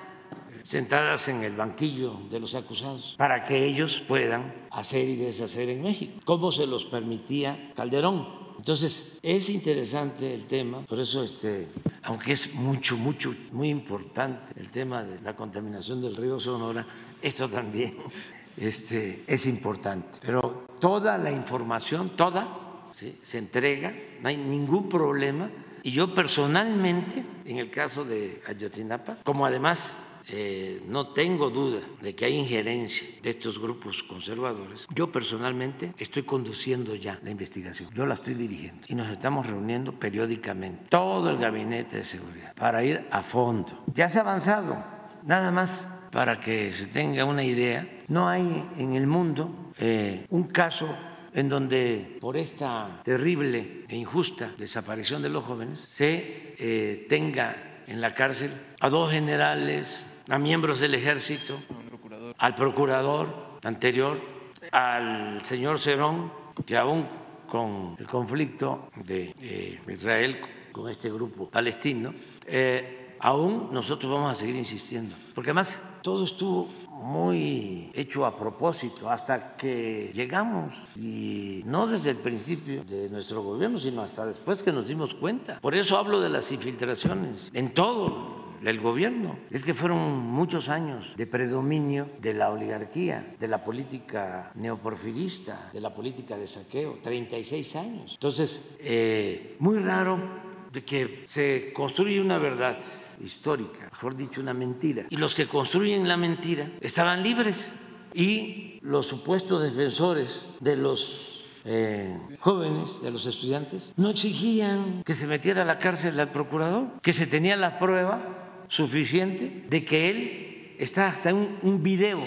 sentadas en el banquillo de los acusados para que ellos puedan hacer y deshacer en México, como se los permitía Calderón. Entonces, es interesante el tema, por eso, este, aunque es mucho, mucho, muy importante el tema de la contaminación del río Sonora, esto también este, es importante. Pero toda la información, toda, se entrega, no hay ningún problema. Y yo personalmente, en el caso de Ayotzinapa, como además eh, no tengo duda de que hay injerencia de estos grupos conservadores. Yo personalmente estoy conduciendo ya la investigación, yo la estoy dirigiendo y nos estamos reuniendo periódicamente, todo el gabinete de seguridad, para ir a fondo. Ya se ha avanzado, nada más para que se tenga una idea, no hay en el mundo eh, un caso en donde por esta terrible e injusta desaparición de los jóvenes se eh, tenga en la cárcel a dos generales, a miembros del ejército, al procurador anterior, al señor Cerón, que aún con el conflicto de eh, Israel con este grupo palestino, eh, aún nosotros vamos a seguir insistiendo, porque además todo estuvo muy hecho a propósito hasta que llegamos y no desde el principio de nuestro gobierno, sino hasta después que nos dimos cuenta. Por eso hablo de las infiltraciones en todo el gobierno. Es que fueron muchos años de predominio de la oligarquía, de la política neoporfirista, de la política de saqueo, 36 años. Entonces, eh, muy raro de que se construye una verdad histórica, mejor dicho, una mentira. Y los que construyen la mentira estaban libres. Y los supuestos defensores de los eh, jóvenes, de los estudiantes, no exigían que se metiera a la cárcel al procurador, que se tenía la prueba suficiente de que él está hasta un, video,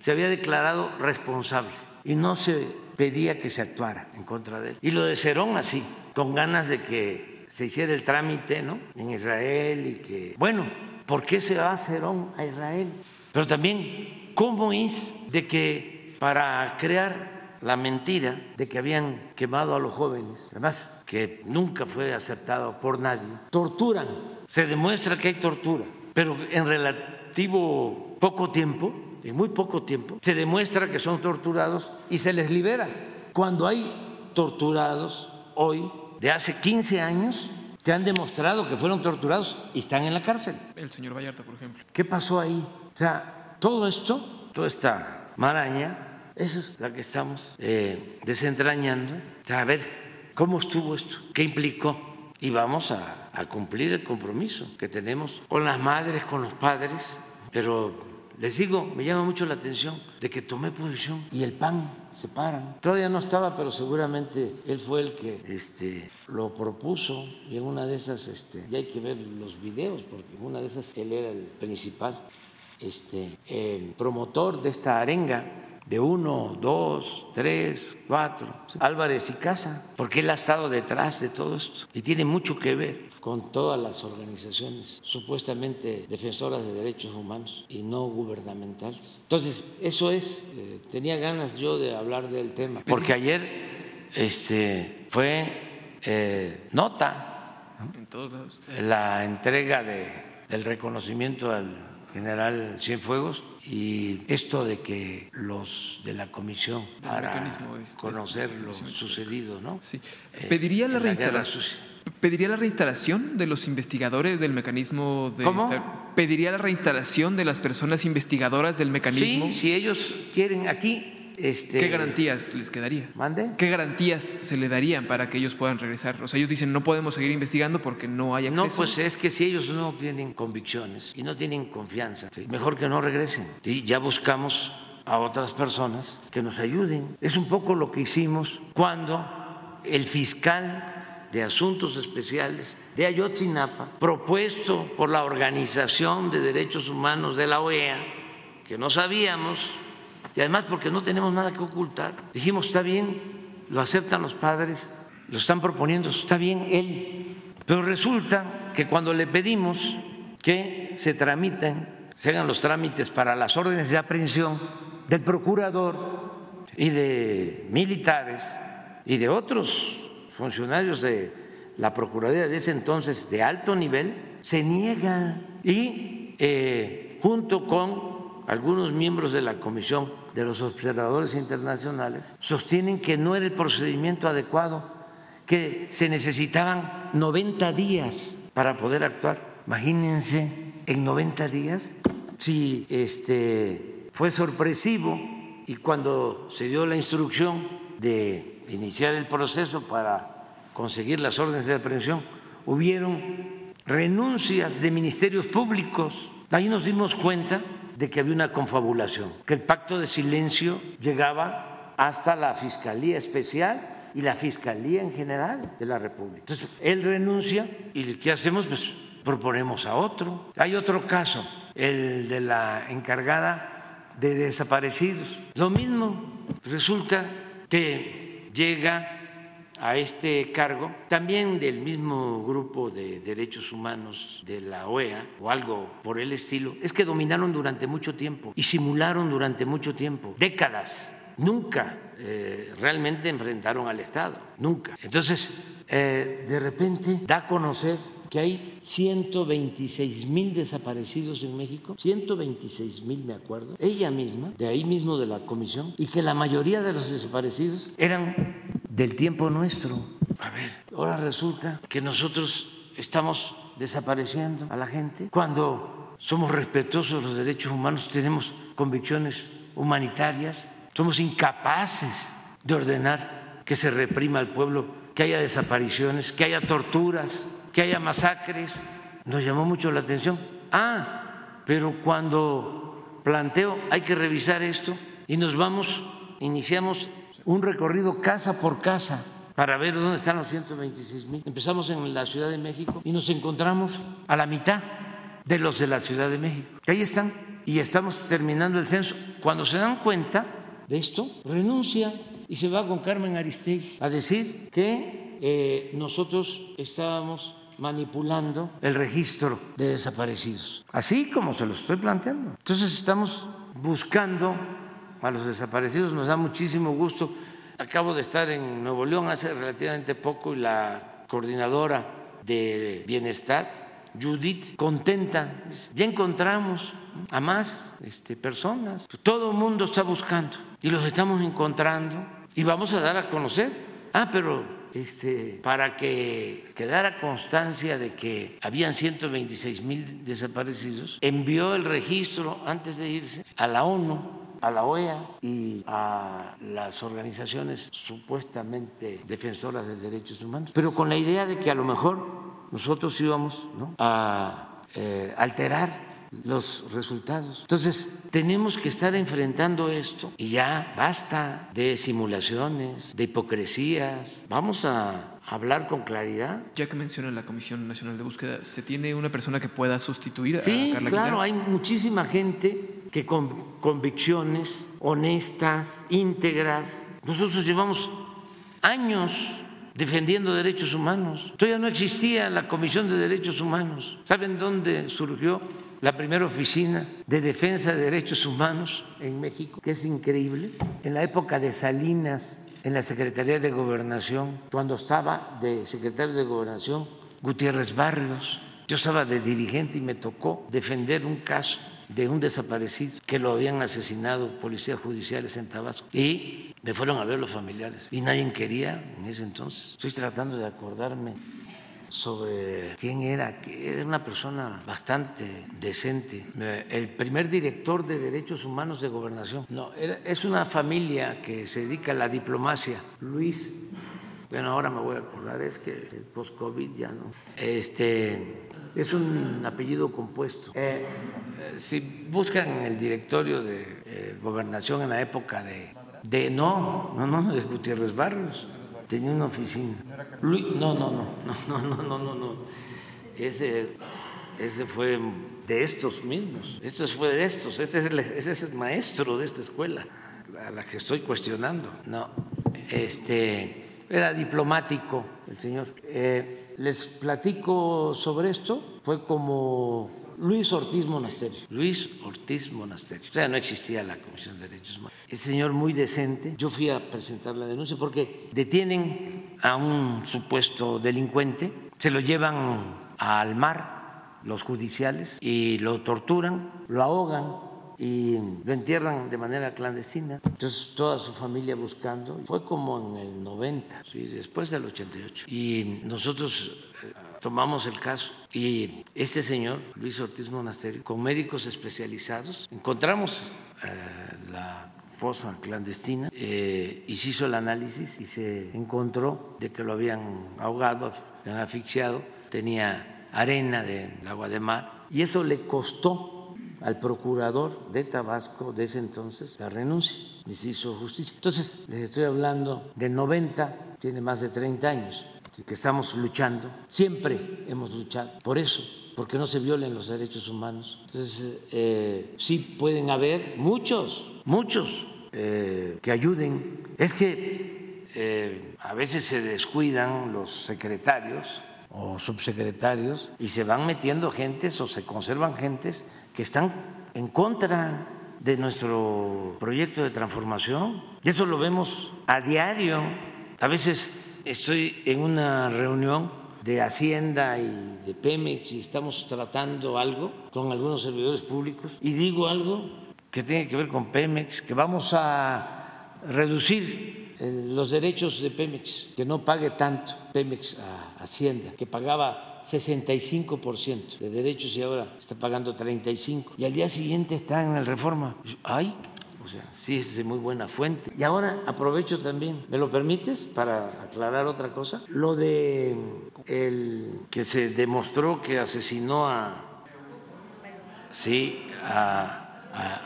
se había declarado responsable y no se pedía que se actuara en contra de él. Y lo de Cerón así, con ganas de que se hiciera el trámite ¿no? en Israel y que, bueno, ¿por qué se va Cerón a Israel? Pero también, ¿cómo es de que para crear la mentira de que habían quemado a los jóvenes, además que nunca fue aceptado por nadie, torturan se demuestra que hay tortura, pero en relativo poco tiempo, en muy poco tiempo, se demuestra que son torturados y se les libera. Cuando hay torturados hoy de hace 15 años que han demostrado que fueron torturados y están en la cárcel. El señor Vallarta, por ejemplo. ¿Qué pasó ahí? O sea, todo esto, toda esta maraña, eso es la que estamos eh, desentrañando. O sea, a ver, ¿cómo estuvo esto? ¿Qué implicó? Y vamos a a cumplir el compromiso que tenemos con las madres, con los padres, pero les digo, me llama mucho la atención de que tomé posición y el PAN se paran. Todavía no estaba, pero seguramente él fue el que este, lo propuso y en una de esas, este, ya hay que ver los videos, porque en una de esas él era el principal este, el promotor de esta arenga de uno, dos, tres, cuatro, Álvarez y Casa, porque él ha estado detrás de todo esto y tiene mucho que ver con todas las organizaciones supuestamente defensoras de derechos humanos y no gubernamentales. Entonces, eso es, eh, tenía ganas yo de hablar del tema, porque ayer este, fue eh, nota la entrega de, del reconocimiento al general Cienfuegos y esto de que los de la comisión para este- conocer este lo establecimiento. sucedido, ¿no? Sí. Eh, Pediría la reinstalación. sucia. ¿Pediría la reinstalación de los investigadores del mecanismo de ¿Cómo? ¿Pediría la reinstalación de las personas investigadoras del mecanismo? Sí, si ellos quieren aquí, este, ¿Qué garantías les quedaría? ¿Mande? ¿Qué garantías se le darían para que ellos puedan regresar? O sea, ellos dicen no podemos seguir investigando porque no hay acceso. No, pues es que si ellos no tienen convicciones y no tienen confianza, ¿sí? mejor que no regresen. Y ya buscamos a otras personas que nos ayuden. Es un poco lo que hicimos cuando el fiscal de Asuntos Especiales de Ayotzinapa, propuesto por la Organización de Derechos Humanos de la OEA, que no sabíamos, y además porque no tenemos nada que ocultar, dijimos, está bien, lo aceptan los padres, lo están proponiendo, está bien él, pero resulta que cuando le pedimos que se tramiten, se hagan los trámites para las órdenes de aprehensión del procurador y de militares y de otros funcionarios de la Procuraduría de ese entonces de alto nivel, se niega. Y eh, junto con algunos miembros de la Comisión de los Observadores Internacionales sostienen que no era el procedimiento adecuado, que se necesitaban 90 días para poder actuar. Imagínense, en 90 días, si este, fue sorpresivo y cuando se dio la instrucción de iniciar el proceso para conseguir las órdenes de aprehensión, hubieron renuncias de ministerios públicos. Ahí nos dimos cuenta de que había una confabulación, que el pacto de silencio llegaba hasta la Fiscalía Especial y la Fiscalía en general de la República. Entonces, él renuncia y ¿qué hacemos? Pues proponemos a otro. Hay otro caso, el de la encargada de desaparecidos. Lo mismo, resulta que llega a este cargo, también del mismo grupo de derechos humanos de la OEA o algo por el estilo, es que dominaron durante mucho tiempo y simularon durante mucho tiempo, décadas. Nunca eh, realmente enfrentaron al Estado, nunca. Entonces, eh, de repente da a conocer que hay 126 mil desaparecidos en México, 126 mil me acuerdo, ella misma, de ahí mismo de la comisión, y que la mayoría de los desaparecidos eran del tiempo nuestro. A ver, ahora resulta que nosotros estamos desapareciendo a la gente cuando somos respetuosos de los derechos humanos, tenemos convicciones humanitarias, somos incapaces de ordenar que se reprima al pueblo, que haya desapariciones, que haya torturas, que haya masacres. Nos llamó mucho la atención. Ah, pero cuando planteo hay que revisar esto y nos vamos, iniciamos un recorrido casa por casa para ver dónde están los 126 mil. Empezamos en la Ciudad de México y nos encontramos a la mitad de los de la Ciudad de México. Ahí están y estamos terminando el censo. Cuando se dan cuenta de esto, renuncia y se va con Carmen Aristegui a decir que eh, nosotros estábamos manipulando el registro de desaparecidos, así como se lo estoy planteando. Entonces estamos buscando a los desaparecidos, nos da muchísimo gusto. Acabo de estar en Nuevo León hace relativamente poco y la coordinadora de bienestar, Judith, contenta, ya encontramos a más este, personas. Todo el mundo está buscando y los estamos encontrando y vamos a dar a conocer. Ah, pero este, para que quedara constancia de que habían 126 mil desaparecidos, envió el registro antes de irse a la ONU a la OEA y a las organizaciones supuestamente defensoras de derechos humanos, pero con la idea de que a lo mejor nosotros íbamos a eh, alterar los resultados. Entonces, tenemos que estar enfrentando esto y ya basta de simulaciones, de hipocresías. Vamos a hablar con claridad. Ya que menciona la Comisión Nacional de Búsqueda, ¿se tiene una persona que pueda sustituir a Sí, Carla claro, hay muchísima gente que con convicciones honestas, íntegras. Nosotros llevamos años defendiendo derechos humanos. Todavía no existía la Comisión de Derechos Humanos. ¿Saben dónde surgió la primera oficina de defensa de derechos humanos en México? Que es increíble. En la época de Salinas, en la Secretaría de Gobernación, cuando estaba de secretario de Gobernación Gutiérrez Barrios, yo estaba de dirigente y me tocó defender un caso de un desaparecido que lo habían asesinado policías judiciales en Tabasco y me fueron a ver los familiares y nadie quería en ese entonces. Estoy tratando de acordarme sobre quién era, que era una persona bastante decente, el primer director de derechos humanos de gobernación. No, es una familia que se dedica a la diplomacia, Luis. Bueno, ahora me voy a acordar, es que post-COVID ya no. Este, es un apellido compuesto. Eh, eh, si buscan en el directorio de eh, gobernación en la época de, de no, no, no, de Gutiérrez Barrios, tenía una oficina. no, no, no, no, no, no, no, no, no. Ese, ese fue de estos mismos. Este fue de estos. Este es el, ese es el maestro de esta escuela, a la que estoy cuestionando. No, este era diplomático el señor. Eh, les platico sobre esto. Fue como Luis Ortiz Monasterio. Luis Ortiz Monasterio. O sea, no existía la Comisión de Derechos Humanos. Este señor muy decente. Yo fui a presentar la denuncia porque detienen a un supuesto delincuente, se lo llevan al mar los judiciales y lo torturan, lo ahogan y lo entierran de manera clandestina. Entonces toda su familia buscando. Fue como en el 90, ¿sí? después del 88. Y nosotros eh, tomamos el caso y este señor, Luis Ortiz Monasterio, con médicos especializados, encontramos eh, la fosa clandestina eh, y se hizo el análisis y se encontró de que lo habían ahogado, habían asfixiado, tenía arena del agua de mar y eso le costó al procurador de Tabasco de ese entonces la renuncia se hizo justicia. Entonces, les estoy hablando del 90, tiene más de 30 años que estamos luchando, siempre hemos luchado por eso, porque no se violen los derechos humanos. Entonces, eh, sí pueden haber muchos, muchos eh, que ayuden. Es que eh, a veces se descuidan los secretarios o subsecretarios y se van metiendo gentes o se conservan gentes que están en contra de nuestro proyecto de transformación. Y eso lo vemos a diario. A veces Estoy en una reunión de Hacienda y de Pemex y estamos tratando algo con algunos servidores públicos y digo algo que tiene que ver con Pemex, que vamos a reducir eh, los derechos de Pemex, que no pague tanto Pemex a Hacienda, que pagaba 65% de derechos y ahora está pagando 35%. Y al día siguiente está en el reforma. Ay, o sea, sí es de muy buena fuente. Y ahora aprovecho también, ¿me lo permites para aclarar otra cosa? Lo de el que se demostró que asesinó a sí, a,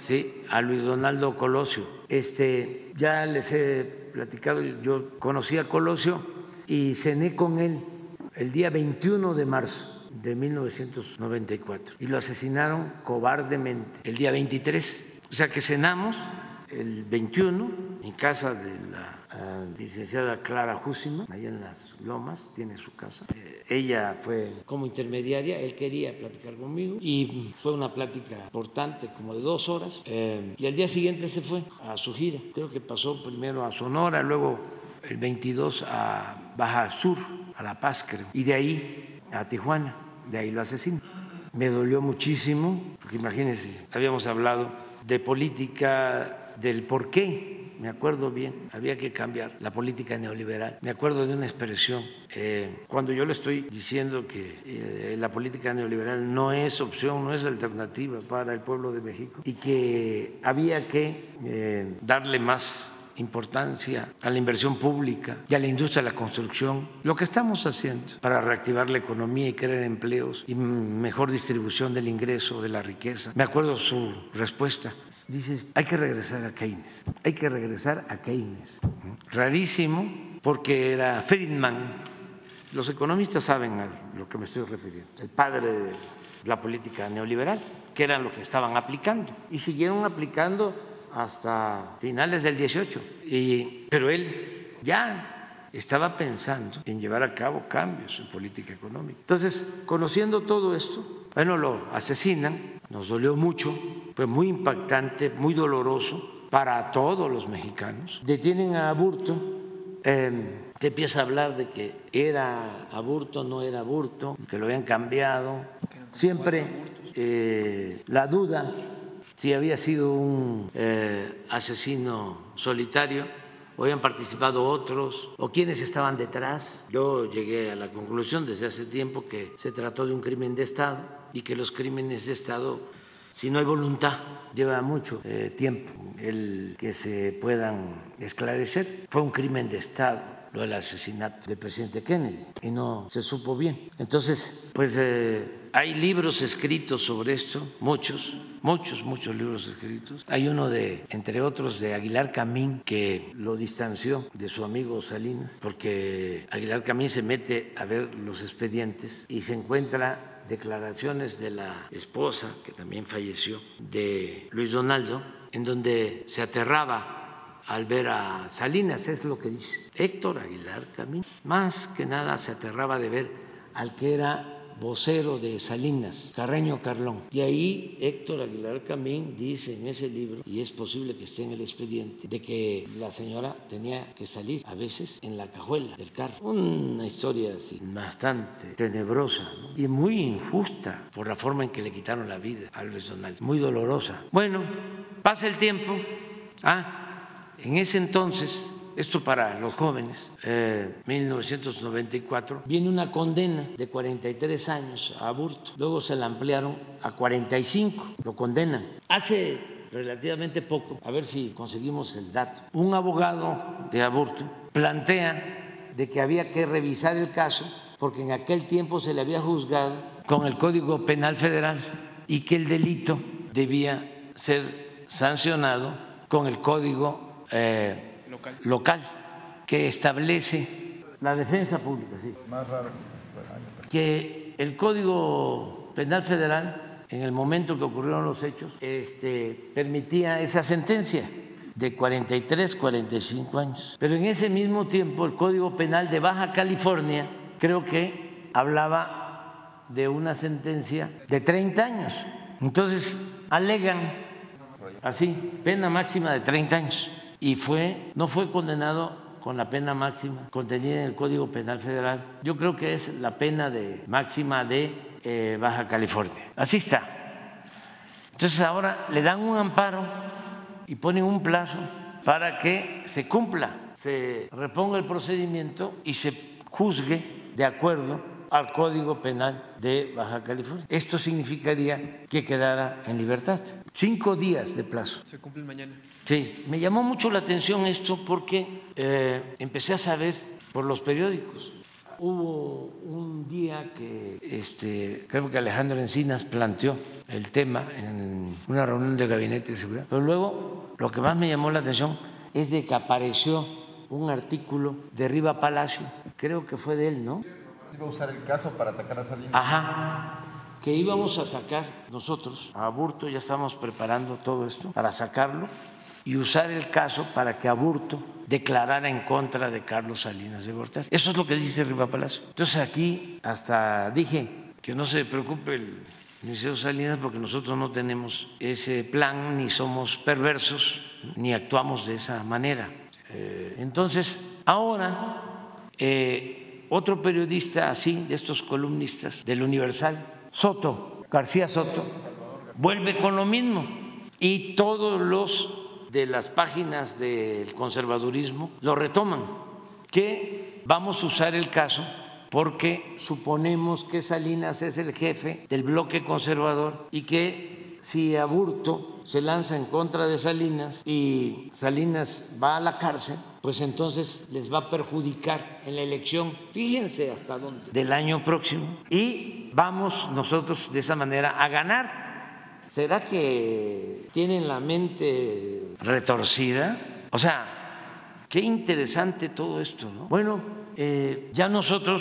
sí, a Luis Donaldo Colosio. Este, ya les he platicado, yo conocí a Colosio y cené con él el día 21 de marzo de 1994 y lo asesinaron cobardemente el día 23 o sea que cenamos el 21 en casa de la ah, licenciada Clara Júsima, allá en las Lomas, tiene su casa. Eh, ella fue como intermediaria, él quería platicar conmigo y fue una plática importante, como de dos horas. Eh, y al día siguiente se fue a su gira. Creo que pasó primero a Sonora, luego el 22 a Baja Sur, a La Paz, creo. Y de ahí a Tijuana, de ahí lo asesinó. Me dolió muchísimo, porque imagínense, habíamos hablado de política del por qué, me acuerdo bien, había que cambiar la política neoliberal. Me acuerdo de una expresión, eh, cuando yo le estoy diciendo que eh, la política neoliberal no es opción, no es alternativa para el pueblo de México y que había que eh, darle más importancia a la inversión pública y a la industria de la construcción, lo que estamos haciendo para reactivar la economía y crear empleos y mejor distribución del ingreso, de la riqueza. Me acuerdo su respuesta. Dices, hay que regresar a Keynes, hay que regresar a Keynes. Rarísimo, porque era Friedman. Los economistas saben a lo que me estoy refiriendo, el padre de la política neoliberal, que eran lo que estaban aplicando y siguieron aplicando hasta finales del 18. Y, pero él ya estaba pensando en llevar a cabo cambios en política económica. Entonces, conociendo todo esto, bueno, lo asesinan, nos dolió mucho, fue muy impactante, muy doloroso para todos los mexicanos. Detienen a Aburto, em, se empieza a hablar de que era Aburto, no era Aburto, que lo habían cambiado. Siempre eh, la duda si había sido un eh, asesino solitario o habían participado otros o quiénes estaban detrás. Yo llegué a la conclusión desde hace tiempo que se trató de un crimen de Estado y que los crímenes de Estado si no hay voluntad, lleva mucho eh, tiempo el que se puedan esclarecer. Fue un crimen de Estado lo del asesinato del presidente Kennedy y no se supo bien. Entonces, pues eh, hay libros escritos sobre esto, muchos, muchos, muchos libros escritos. Hay uno de, entre otros, de Aguilar Camín, que lo distanció de su amigo Salinas, porque Aguilar Camín se mete a ver los expedientes y se encuentra declaraciones de la esposa, que también falleció, de Luis Donaldo, en donde se aterraba al ver a Salinas, es lo que dice Héctor Aguilar Camín. Más que nada se aterraba de ver al que era vocero de Salinas, Carreño Carlón. Y ahí Héctor Aguilar Camín dice en ese libro, y es posible que esté en el expediente, de que la señora tenía que salir a veces en la cajuela del carro. Una historia así, bastante tenebrosa y muy injusta por la forma en que le quitaron la vida a Luis Donald. Muy dolorosa. Bueno, pasa el tiempo. Ah, en ese entonces esto para los jóvenes, 1994, eh, viene una condena de 43 años a Aburto, luego se la ampliaron a 45, lo condenan. Hace relativamente poco, a ver si conseguimos el dato, un abogado de Aburto plantea de que había que revisar el caso porque en aquel tiempo se le había juzgado con el Código Penal Federal y que el delito debía ser sancionado con el Código eh, local. que establece la defensa pública, sí. Que el Código Penal Federal, en el momento que ocurrieron los hechos, este, permitía esa sentencia de 43, 45 años. Pero en ese mismo tiempo el Código Penal de Baja California creo que hablaba de una sentencia de 30 años. Entonces, alegan así, pena máxima de 30 años y fue, no fue condenado con la pena máxima contenida en el Código Penal Federal. Yo creo que es la pena de máxima de eh, Baja California. Así está. Entonces ahora le dan un amparo y ponen un plazo para que se cumpla, se reponga el procedimiento y se juzgue de acuerdo al Código Penal de Baja California. Esto significaría que quedara en libertad. Cinco días de plazo. Se cumple mañana. Sí, me llamó mucho la atención esto porque eh, empecé a saber por los periódicos. Hubo un día que este, creo que Alejandro Encinas planteó el tema en una reunión de gabinete de seguridad, pero luego lo que más me llamó la atención es de que apareció un artículo de Riva Palacio, creo que fue de él, ¿no? Iba a usar el caso para atacar a Salinas. Ajá, que íbamos a sacar nosotros, a Aburto, ya estamos preparando todo esto para sacarlo y usar el caso para que Aburto declarara en contra de Carlos Salinas de Gortari. Eso es lo que dice Riva Palacio. Entonces aquí hasta dije que no se preocupe el Liceo Salinas porque nosotros no tenemos ese plan, ni somos perversos, ni actuamos de esa manera. Eh, entonces, ahora, eh, otro periodista así, de estos columnistas del Universal, Soto, García Soto, vuelve con lo mismo. Y todos los de las páginas del conservadurismo lo retoman, que vamos a usar el caso porque suponemos que Salinas es el jefe del bloque conservador y que si Aburto se lanza en contra de Salinas y Salinas va a la cárcel, pues entonces les va a perjudicar en la elección, fíjense hasta dónde, del año próximo. Y vamos nosotros de esa manera a ganar ¿Será que tienen la mente retorcida? O sea, qué interesante todo esto, ¿no? Bueno, eh, ya nosotros,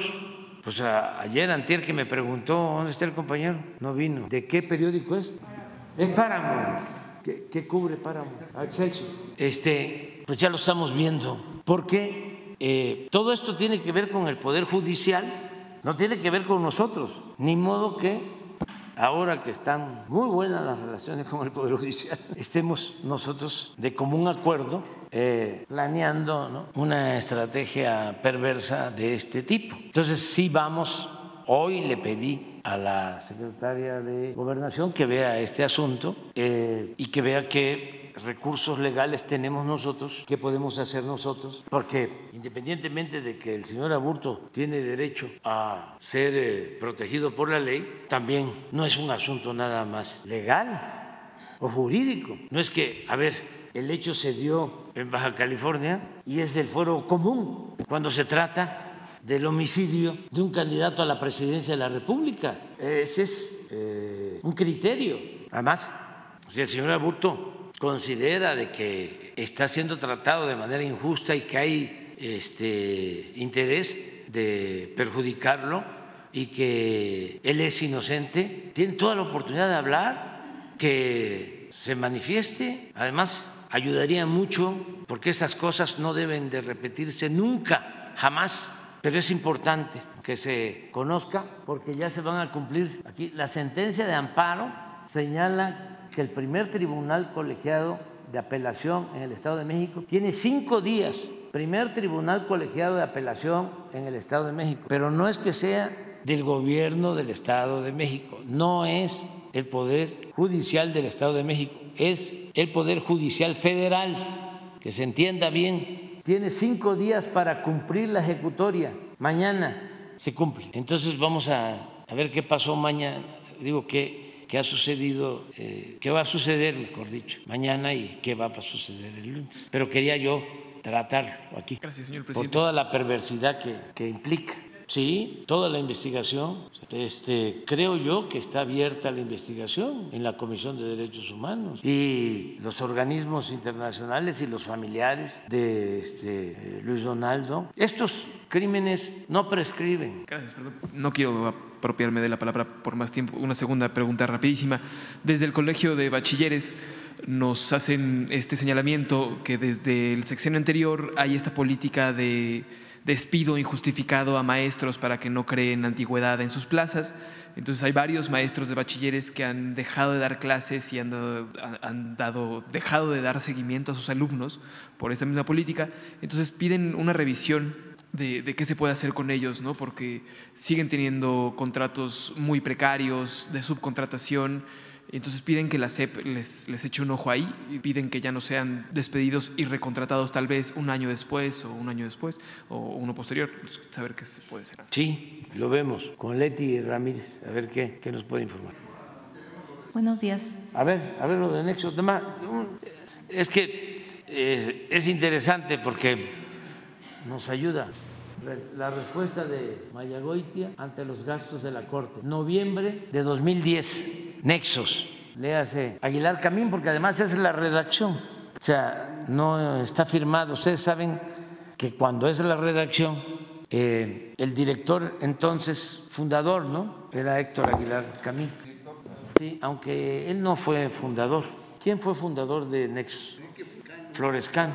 pues ayer antier que me preguntó, ¿dónde está el compañero? No vino. ¿De qué periódico es? Es Páramo. ¿Qué, cubre Páramo? Excelsior. Este, pues ya lo estamos viendo. Porque eh, todo esto tiene que ver con el Poder Judicial, no tiene que ver con nosotros. Ni modo que ahora que están muy buenas las relaciones con el Poder Judicial, estemos nosotros de común acuerdo eh, planeando una estrategia perversa de este tipo. Entonces sí vamos, hoy le pedí a la secretaria de Gobernación que vea este asunto eh, y que vea qué recursos legales tenemos nosotros, qué podemos hacer nosotros, porque independientemente de que el señor Aburto tiene derecho a ser eh, protegido por la ley, también no es un asunto nada más legal o jurídico. No es que, a ver, el hecho se dio en Baja California y es del fuero común cuando se trata del homicidio de un candidato a la presidencia de la República. Ese es eh, un criterio. Además, si el señor Aburto considera de que está siendo tratado de manera injusta y que hay este interés de perjudicarlo y que él es inocente, tiene toda la oportunidad de hablar, que se manifieste. Además, ayudaría mucho porque estas cosas no deben de repetirse nunca, jamás pero es importante que se conozca porque ya se van a cumplir aquí. La sentencia de amparo señala que el primer tribunal colegiado de apelación en el Estado de México tiene cinco días, primer tribunal colegiado de apelación en el Estado de México, pero no es que sea del gobierno del Estado de México, no es el Poder Judicial del Estado de México, es el Poder Judicial Federal, que se entienda bien, tiene cinco días para cumplir la ejecutoria. Mañana se cumple. Entonces vamos a, ver qué pasó mañana, digo, qué, qué ha sucedido, eh, qué va a suceder, mejor dicho, mañana y qué va a suceder el lunes. Pero quería yo tratarlo aquí. Gracias, señor presidente. Por toda la perversidad que, que implica. Sí, toda la investigación. Este, creo yo que está abierta la investigación en la Comisión de Derechos Humanos y los organismos internacionales y los familiares de este, Luis Donaldo. Estos crímenes no prescriben. Gracias, perdón. No quiero apropiarme de la palabra por más tiempo. Una segunda pregunta rapidísima. Desde el Colegio de Bachilleres nos hacen este señalamiento que desde el sexenio anterior hay esta política de despido injustificado a maestros para que no creen antigüedad en sus plazas. Entonces hay varios maestros de bachilleres que han dejado de dar clases y han, dado, dejado de dar seguimiento a sus alumnos por esta misma política. Entonces piden una revisión de, de, qué se puede hacer con ellos, ¿no? porque siguen teniendo contratos muy precarios de subcontratación entonces piden que la CEP les, les eche un ojo ahí y piden que ya no sean despedidos y recontratados tal vez un año después o un año después o uno posterior, saber qué se puede hacer. Sí, lo vemos con Leti Ramírez, a ver qué, qué nos puede informar. Buenos días. A ver, a ver lo de Nexo. Es que eh, es interesante porque nos ayuda la respuesta de Mayagoitia ante los gastos de la Corte. Noviembre de 2010, Nexos. Léase Aguilar Camín, porque además es la redacción. O sea, no está firmado. Ustedes saben que cuando es la redacción, eh, el director entonces fundador, ¿no? Era Héctor Aguilar Camín. Sí, aunque él no fue fundador. ¿Quién fue fundador de Nexos? Florescano.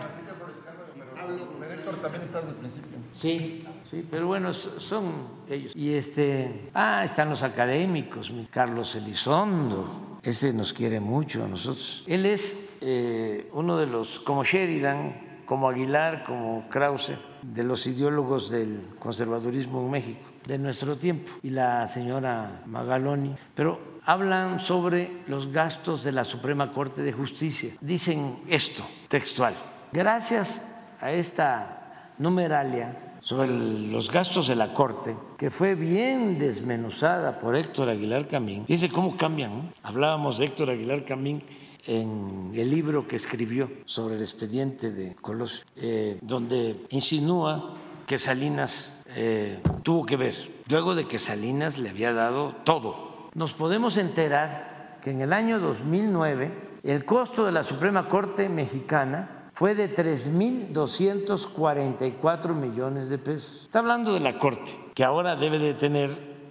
también está desde el principio. Sí, sí, pero bueno, son ellos. Y este, ah, están los académicos, mi Carlos Elizondo, ese nos quiere mucho a nosotros. Él es eh, uno de los, como Sheridan, como Aguilar, como Krause, de los ideólogos del conservadurismo en México de nuestro tiempo, y la señora Magaloni, pero hablan sobre los gastos de la Suprema Corte de Justicia. Dicen esto, textual, gracias a esta numeralia sobre los gastos de la Corte, que fue bien desmenuzada por Héctor Aguilar Camín. Dice cómo cambian. Hablábamos de Héctor Aguilar Camín en el libro que escribió sobre el expediente de Colosio, eh, donde insinúa que Salinas eh, tuvo que ver, luego de que Salinas le había dado todo. Nos podemos enterar que en el año 2009 el costo de la Suprema Corte mexicana fue de 3.244 millones de pesos. Está hablando de la Corte, que ahora debe de tener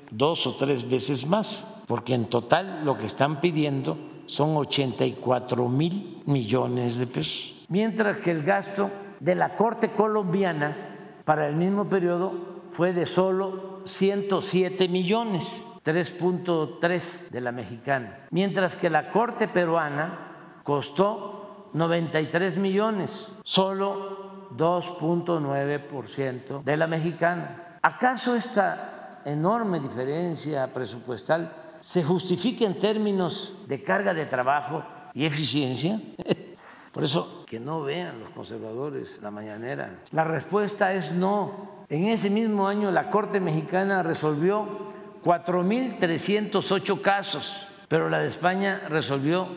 dos o tres veces más, porque en total lo que están pidiendo son 84 mil millones de pesos. Mientras que el gasto de la Corte colombiana para el mismo periodo fue de solo 107 millones, 3.3 de la mexicana. Mientras que la Corte peruana costó 93 millones, solo 2.9% de la mexicana. ¿Acaso esta enorme diferencia presupuestal se justifica en términos de carga de trabajo y eficiencia? Por eso, que no vean los conservadores la mañanera. La respuesta es no. En ese mismo año la Corte Mexicana resolvió 4.308 casos, pero la de España resolvió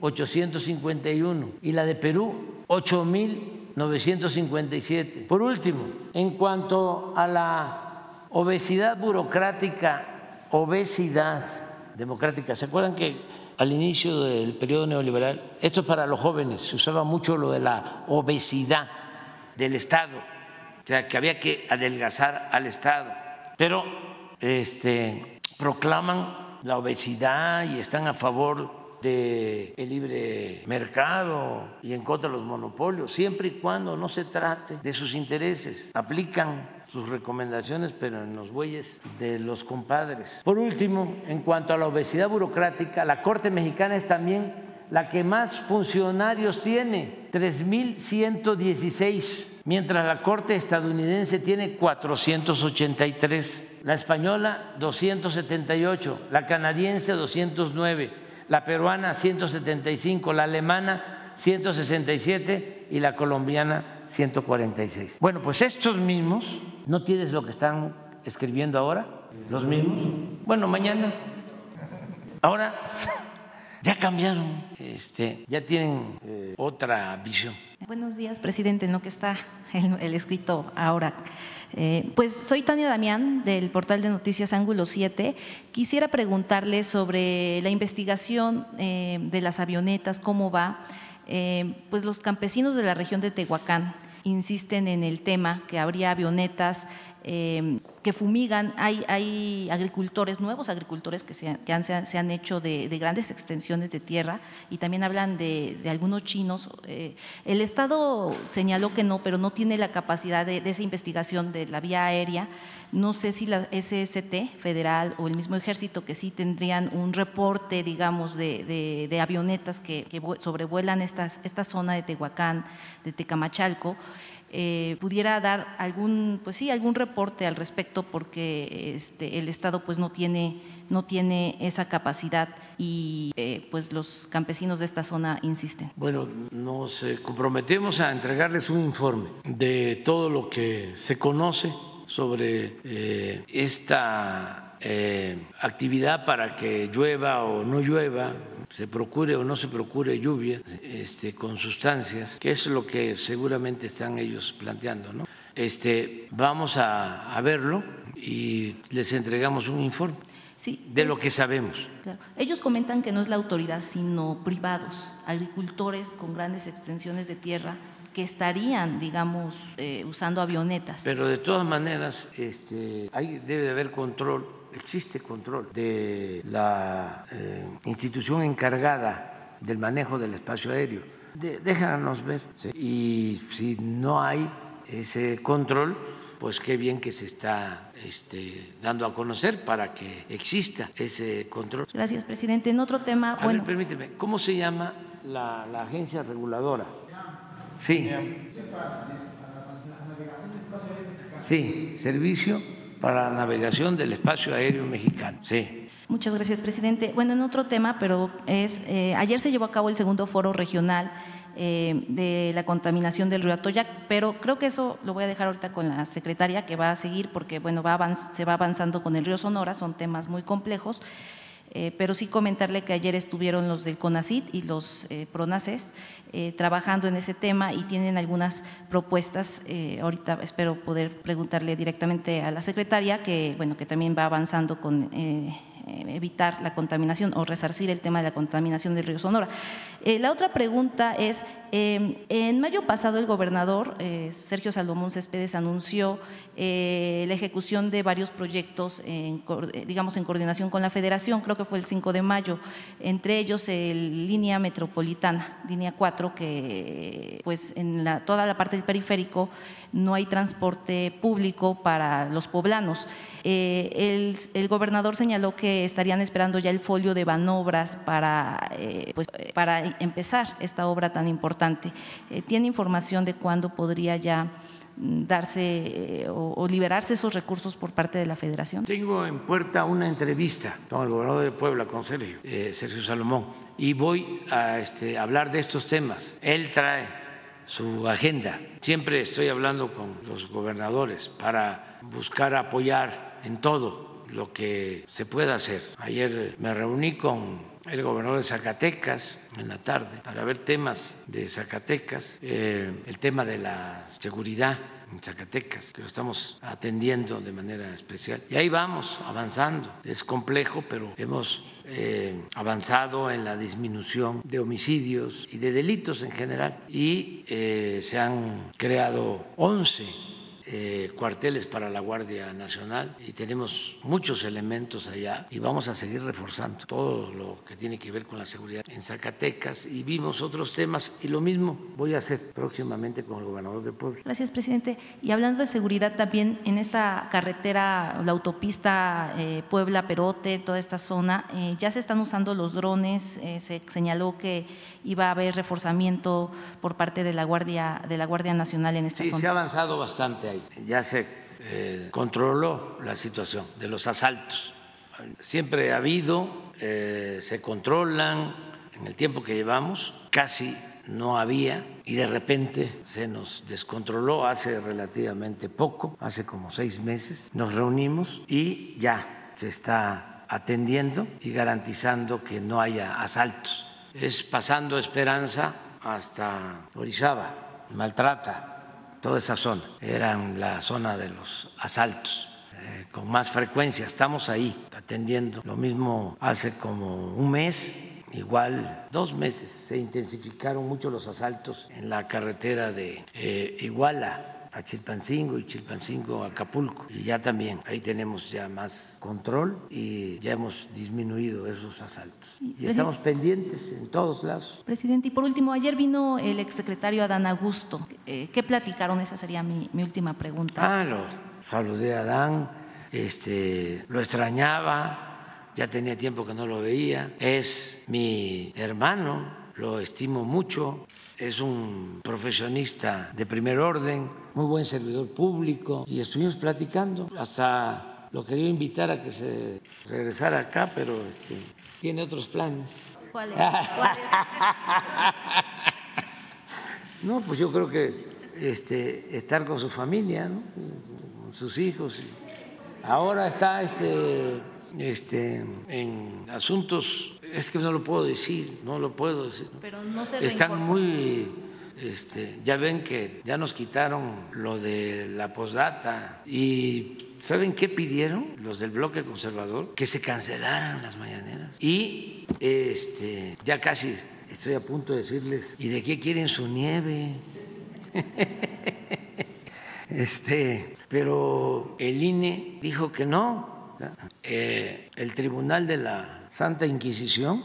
15.851 y la de Perú 8.957. Por último, en cuanto a la obesidad burocrática, obesidad democrática, ¿se acuerdan que al inicio del periodo neoliberal, esto es para los jóvenes, se usaba mucho lo de la obesidad del Estado, o sea, que había que adelgazar al Estado, pero este, proclaman la obesidad y están a favor del libre mercado y en contra de los monopolios, siempre y cuando no se trate de sus intereses. Aplican sus recomendaciones, pero en los bueyes de los compadres. Por último, en cuanto a la obesidad burocrática, la Corte Mexicana es también la que más funcionarios tiene, 3.116, mientras la Corte estadounidense tiene 483, la española 278, la canadiense 209, la peruana 175, la alemana 167 y la colombiana 146. Bueno, pues estos mismos, ¿no tienes lo que están escribiendo ahora? ¿Los mismos? Bueno, mañana. Ahora ya cambiaron, este, ya tienen eh, otra visión. Buenos días, presidente, en lo que está el, escrito ahora. Eh, pues soy Tania Damián del portal de noticias Ángulo 7. Quisiera preguntarle sobre la investigación eh, de las avionetas, cómo va. pues los campesinos de la región de Tehuacán insisten en el tema que habría avionetas eh, que fumigan. Hay, hay, agricultores, nuevos agricultores que, se, han, se han, hecho de, grandes extensiones de tierra y también hablan de, algunos chinos. Eh, el Estado señaló que no, pero no tiene la capacidad de, esa investigación de la vía aérea. No sé si la SST federal o el mismo ejército que sí tendrían un reporte, digamos, de, avionetas que, que sobrevuelan estas, esta zona de Tehuacán, de Tecamachalco. Eh, pudiera dar algún, pues sí, algún reporte al respecto, porque este, el Estado pues no tiene, no tiene esa capacidad y eh, pues los campesinos de esta zona insisten. Bueno, nos eh, comprometemos a entregarles un informe de todo lo que se conoce sobre esta actividad para que llueva o no llueva se procure o no se procure lluvia este, con sustancias, que es lo que seguramente están ellos planteando. ¿no? Este, vamos a, verlo y les entregamos un informe. Sí, de lo que sabemos. Ellos comentan que no es la autoridad, sino privados, agricultores con grandes extensiones de tierra que estarían, digamos, eh, usando avionetas. Pero de todas maneras, este, hay, debe de haber control existe control de la eh, institución encargada del manejo del espacio aéreo. déjanos ver. Y si no hay ese control, pues qué bien que se está este, dando a conocer para que exista ese control. Gracias, presidente. En otro tema. A bueno. ver, permíteme, ¿cómo se llama la, la agencia reguladora? Sí. Sí, servicio para la navegación del espacio aéreo mexicano. Sí. Muchas gracias, presidente. Bueno, en otro tema, pero es eh, ayer se llevó a cabo el segundo foro regional eh, de la contaminación del río Atoyac, pero creo que eso lo voy a dejar ahorita con la secretaria que va a seguir porque bueno va se va avanzando con el río Sonora, son temas muy complejos. Eh, pero sí comentarle que ayer estuvieron los del CONACIT y los eh, PRONACES eh, trabajando en ese tema y tienen algunas propuestas. ahorita espero poder preguntarle directamente a la secretaria, que, bueno, que también va avanzando con evitar la contaminación o resarcir el tema de la contaminación del río Sonora. la otra pregunta es, en mayo pasado el gobernador Sergio Salomón Céspedes anunció la ejecución de varios proyectos, en, digamos, en coordinación con la federación, creo que fue el 5 de mayo, entre ellos el línea metropolitana, línea 4, que pues en la, toda la parte del periférico no hay transporte público para los poblanos. Eh, el, gobernador señaló que estarían esperando ya el folio de Banobras para, eh, pues, para empezar esta obra tan importante. Eh, ¿Tiene información de cuándo podría ya mm, darse o, liberarse esos recursos por parte de la Federación? Tengo en puerta una entrevista con el gobernador de Puebla, con Sergio, Sergio Salomón, y voy a este, hablar de estos temas. Él trae su agenda. Siempre estoy hablando con los gobernadores para buscar apoyar en todo lo que se pueda hacer. Ayer me reuní con el gobernador de Zacatecas en la tarde para ver temas de Zacatecas, eh, el tema de la seguridad en Zacatecas, que lo estamos atendiendo de manera especial. Y ahí vamos avanzando. Es complejo, pero hemos eh, avanzado en la disminución de homicidios y de delitos en general. Y eh, se han creado 11 eh, cuarteles para la Guardia Nacional y tenemos muchos elementos allá y vamos a seguir reforzando todo lo que tiene que ver con la seguridad en Zacatecas y vimos otros temas y lo mismo voy a hacer próximamente con el gobernador de Puebla. Gracias, presidente. Y hablando de seguridad también, en esta carretera, la autopista eh, Puebla-Perote, toda esta zona, eh, ya se están usando los drones, eh, se señaló que iba a haber reforzamiento por parte de la Guardia, de la Guardia Nacional en esta Sí, zona. se ha avanzado bastante ahí. Ya se eh, controló la situación de los asaltos. Siempre ha habido, eh, se controlan en el tiempo que llevamos, casi no había y de repente se nos descontroló hace relativamente poco, hace como seis meses. Nos reunimos y ya se está atendiendo y garantizando que no haya asaltos. Es pasando Esperanza hasta Orizaba, Maltrata, toda esa zona. Eran la zona de los asaltos eh, con más frecuencia. Estamos ahí atendiendo. Lo mismo hace como un mes, igual dos meses, se intensificaron mucho los asaltos en la carretera de eh, Iguala a Chilpancingo y Chilpancingo a Acapulco. Y ya también, ahí tenemos ya más control y ya hemos disminuido esos asaltos. Y estamos pendientes en todos lados. Presidente, y por último, ayer vino el exsecretario Adán Augusto. Eh, ¿Qué platicaron? Esa sería mi, mi última pregunta. Ah, lo saludé a Adán, este, lo extrañaba, ya tenía tiempo que no lo veía. Es mi hermano, lo estimo mucho. Es un profesionista de primer orden, muy buen servidor público y estuvimos platicando. Hasta lo quería invitar a que se regresara acá, pero este, tiene otros planes. ¿Cuál es? ¿Cuál No, pues yo creo que este, estar con su familia, ¿no? con sus hijos. Ahora está este, este, en asuntos, es que no lo puedo decir, no lo puedo decir. Pero no se Están muy, este, ya ven que ya nos quitaron lo de la posdata y ¿saben qué pidieron los del bloque conservador? Que se cancelaran las mañaneras. Y este, ya casi estoy a punto de decirles, ¿y de qué quieren su nieve? Este, pero el INE dijo que no. Eh, el Tribunal de la Santa Inquisición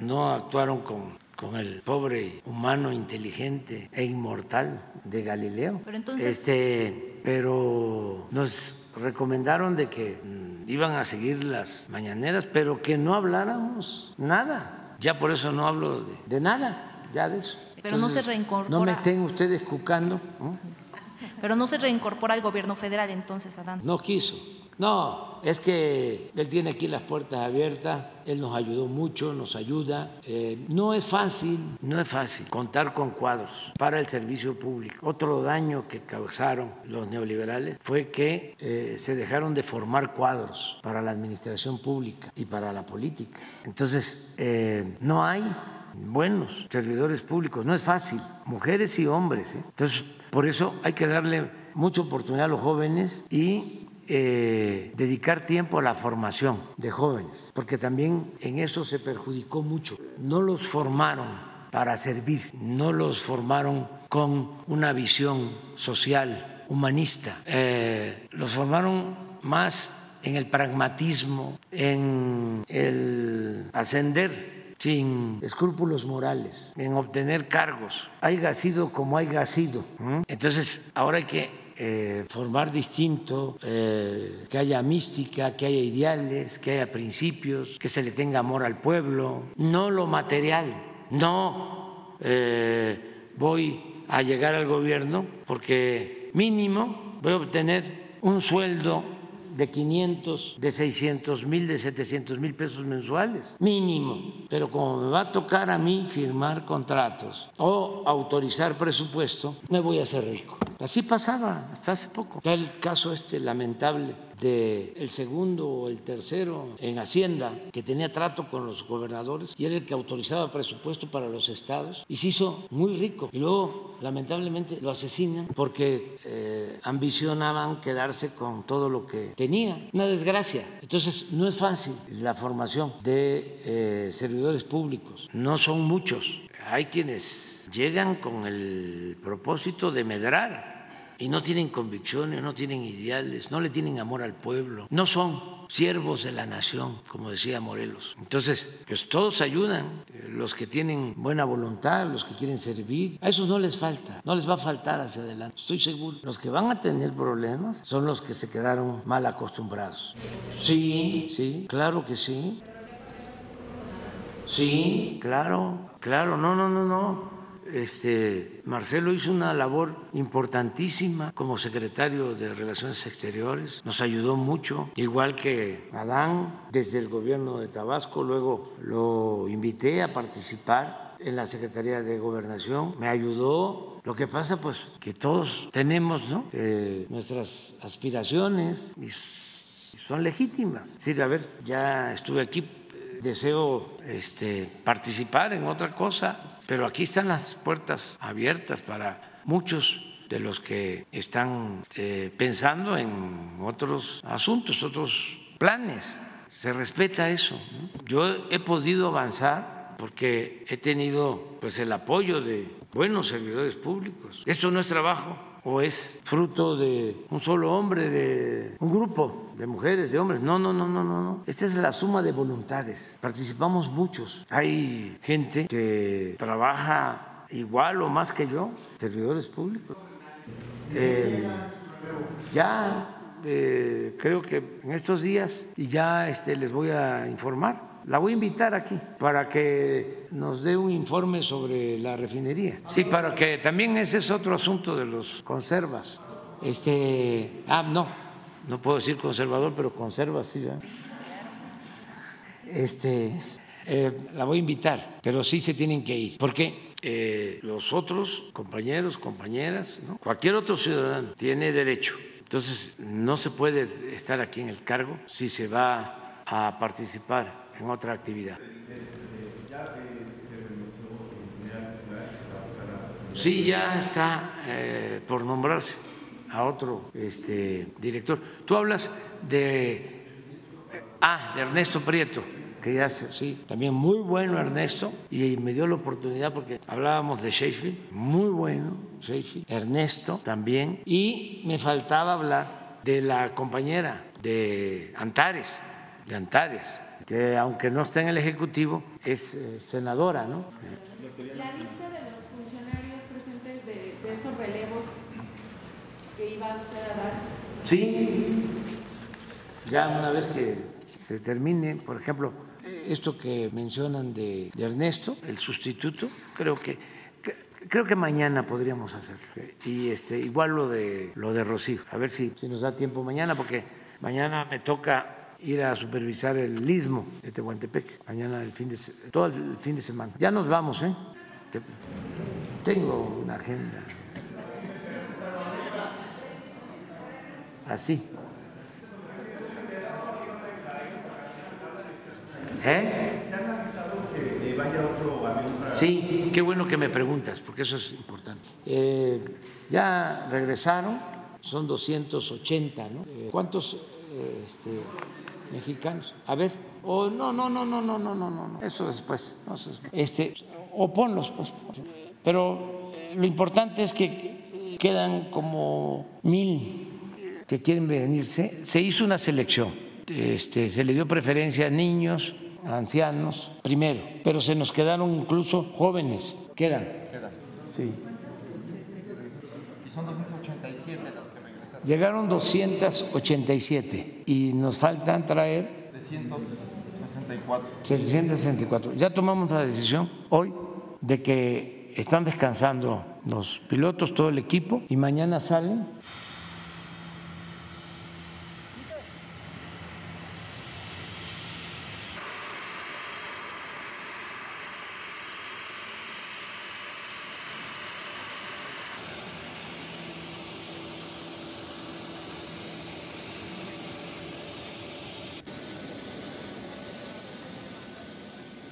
no actuaron con, con el pobre humano inteligente e inmortal de Galileo. Pero entonces- Este, pero nos recomendaron de que mm, iban a seguir las mañaneras, pero que no habláramos nada. Ya por eso no hablo de, de nada, ya de eso. Pero no se No me reincorpora. estén ustedes cucando. ¿no? Pero no se reincorpora al gobierno federal entonces, Adán. No quiso. No, es que él tiene aquí las puertas abiertas, él nos ayudó mucho, nos ayuda. Eh, no es fácil, no es fácil contar con cuadros para el servicio público. Otro daño que causaron los neoliberales fue que eh, se dejaron de formar cuadros para la administración pública y para la política. Entonces, eh, no hay buenos servidores públicos, no es fácil, mujeres y hombres. Entonces, por eso hay que darle mucha oportunidad a los jóvenes y eh, dedicar tiempo a la formación de jóvenes, porque también en eso se perjudicó mucho. No los formaron para servir, no los formaron con una visión social, humanista, Eh, los formaron más en el pragmatismo, en el ascender sin escrúpulos morales, en obtener cargos, haya sido como haya sido. Entonces, ahora hay que eh, formar distinto, eh, que haya mística, que haya ideales, que haya principios, que se le tenga amor al pueblo, no lo material, no. Eh, voy a llegar al gobierno porque mínimo voy a obtener un sueldo de 500, de 600 mil, de 700 mil pesos mensuales, mínimo. Pero como me va a tocar a mí firmar contratos o autorizar presupuesto, me voy a hacer rico. Así pasaba hasta hace poco. Está el caso este lamentable del el segundo o el tercero en Hacienda, que tenía trato con los gobernadores y era el que autorizaba presupuesto para los estados y se hizo muy rico. Y luego, lamentablemente, lo asesinan porque eh, ambicionaban quedarse con todo lo que tenía. Una desgracia. Entonces, no es fácil la formación de eh, servidores públicos. No son muchos. Hay quienes llegan con el propósito de medrar y no tienen convicciones, no tienen ideales, no le tienen amor al pueblo, no son siervos de la nación, como decía Morelos. Entonces, pues todos ayudan, los que tienen buena voluntad, los que quieren servir, a esos no les falta, no les va a faltar hacia adelante, estoy seguro. Los que van a tener problemas son los que se quedaron mal acostumbrados. Sí, sí, claro que sí. Sí, claro, claro, no, no, no, no este, Marcelo hizo una labor importantísima como secretario de Relaciones Exteriores, nos ayudó mucho, igual que Adán desde el gobierno de Tabasco, luego lo invité a participar en la Secretaría de Gobernación, me ayudó. Lo que pasa, pues, que todos tenemos ¿no? Eh, nuestras aspiraciones y son legítimas. Es decir, a ver, ya estuve aquí, deseo este, participar en otra cosa, pero aquí están las puertas abiertas para muchos de los que están eh, pensando en otros asuntos, otros planes. Se respeta eso. Yo he podido avanzar porque he tenido pues el apoyo de buenos servidores públicos. Esto no es trabajo o es fruto de un solo hombre, de un grupo de mujeres, de hombres. No, no, no, no, no, no. Esta es la suma de voluntades. Participamos muchos. Hay gente que trabaja igual o más que yo, servidores públicos. Eh, ya eh, creo que en estos días, y ya este, les voy a informar, la voy a invitar aquí para que nos dé un informe sobre la refinería. Sí, para que también ese es otro asunto de los conservas. Este, ah, no, no puedo decir conservador, pero conservas sí. Este, eh, la voy a invitar, pero sí se tienen que ir, porque eh, los otros compañeros, compañeras, cualquier otro ciudadano tiene derecho. Entonces, no se puede estar aquí en el cargo si se va a participar en otra actividad. Sí, ya está eh, por nombrarse a otro este, director. Tú hablas de, ah, de Ernesto Prieto, que ya sí, también muy bueno Ernesto, y me dio la oportunidad porque hablábamos de Sheffield, muy bueno Sheffield, Ernesto también, y me faltaba hablar de la compañera de Antares, de Antares, que aunque no está en el Ejecutivo, es eh, senadora, ¿no? La lista de los funcionarios presentes de, de estos relevos que iba usted a dar. Sí, ya una vez que se termine, por ejemplo, esto que mencionan de, de Ernesto, el sustituto, creo que, que, creo que mañana podríamos hacer y este igual lo de lo de Rocío, a ver si, si nos da tiempo mañana porque mañana me toca ir a supervisar el istmo de Tehuantepec mañana el fin de todo el fin de semana. Ya nos vamos, ¿eh? Tengo una agenda. Así. ¿Eh? Sí, qué bueno que me preguntas, porque eso es importante. Eh, ya regresaron, son 280, ¿no? Eh, ¿Cuántos este, mexicanos. A ver, o no, no, no, no, no, no, no, no, eso después. Este, o ponlos, pues. Pero lo importante es que quedan como mil que quieren venirse. Se hizo una selección, este, se le dio preferencia a niños, a ancianos, primero, pero se nos quedaron incluso jóvenes. Quedan. Quedan. Sí. Y son 287 las que Llegaron 287 y nos faltan traer 764. 764. Ya tomamos la decisión hoy de que están descansando los pilotos, todo el equipo, y mañana salen.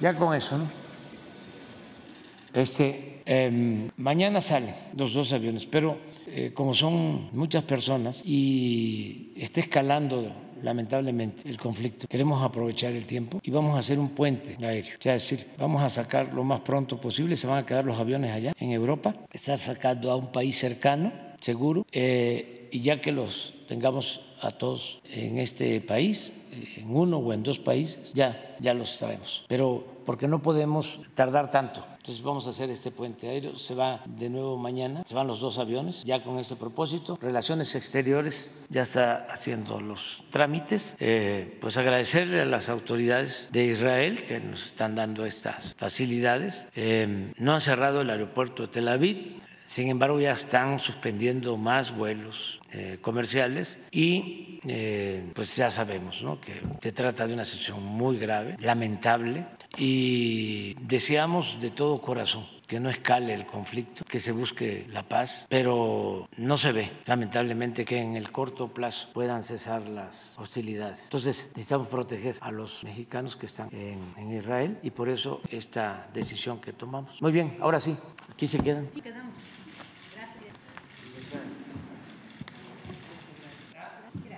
Ya con eso, ¿no? Este, em, mañana salen los dos aviones, pero eh, como son muchas personas y está escalando lamentablemente el conflicto, queremos aprovechar el tiempo y vamos a hacer un puente aéreo. O sea, es decir, vamos a sacar lo más pronto posible, se van a quedar los aviones allá en Europa, estar sacando a un país cercano, seguro, eh, y ya que los tengamos a todos en este país, en uno o en dos países, ya, ya los traemos. Pero porque no podemos tardar tanto. Entonces vamos a hacer este puente aéreo. Se va de nuevo mañana, se van los dos aviones, ya con este propósito. Relaciones Exteriores ya está haciendo los trámites. Eh, pues agradecerle a las autoridades de Israel que nos están dando estas facilidades. Eh, no han cerrado el aeropuerto de Tel Aviv. Sin embargo, ya están suspendiendo más vuelos eh, comerciales y eh, pues ya sabemos ¿no? que se trata de una situación muy grave, lamentable y deseamos de todo corazón que no escale el conflicto, que se busque la paz, pero no se ve, lamentablemente, que en el corto plazo puedan cesar las hostilidades. Entonces, necesitamos proteger a los mexicanos que están en, en Israel y por eso esta decisión que tomamos. Muy bien, ahora sí, aquí se quedan. Sí, quedamos.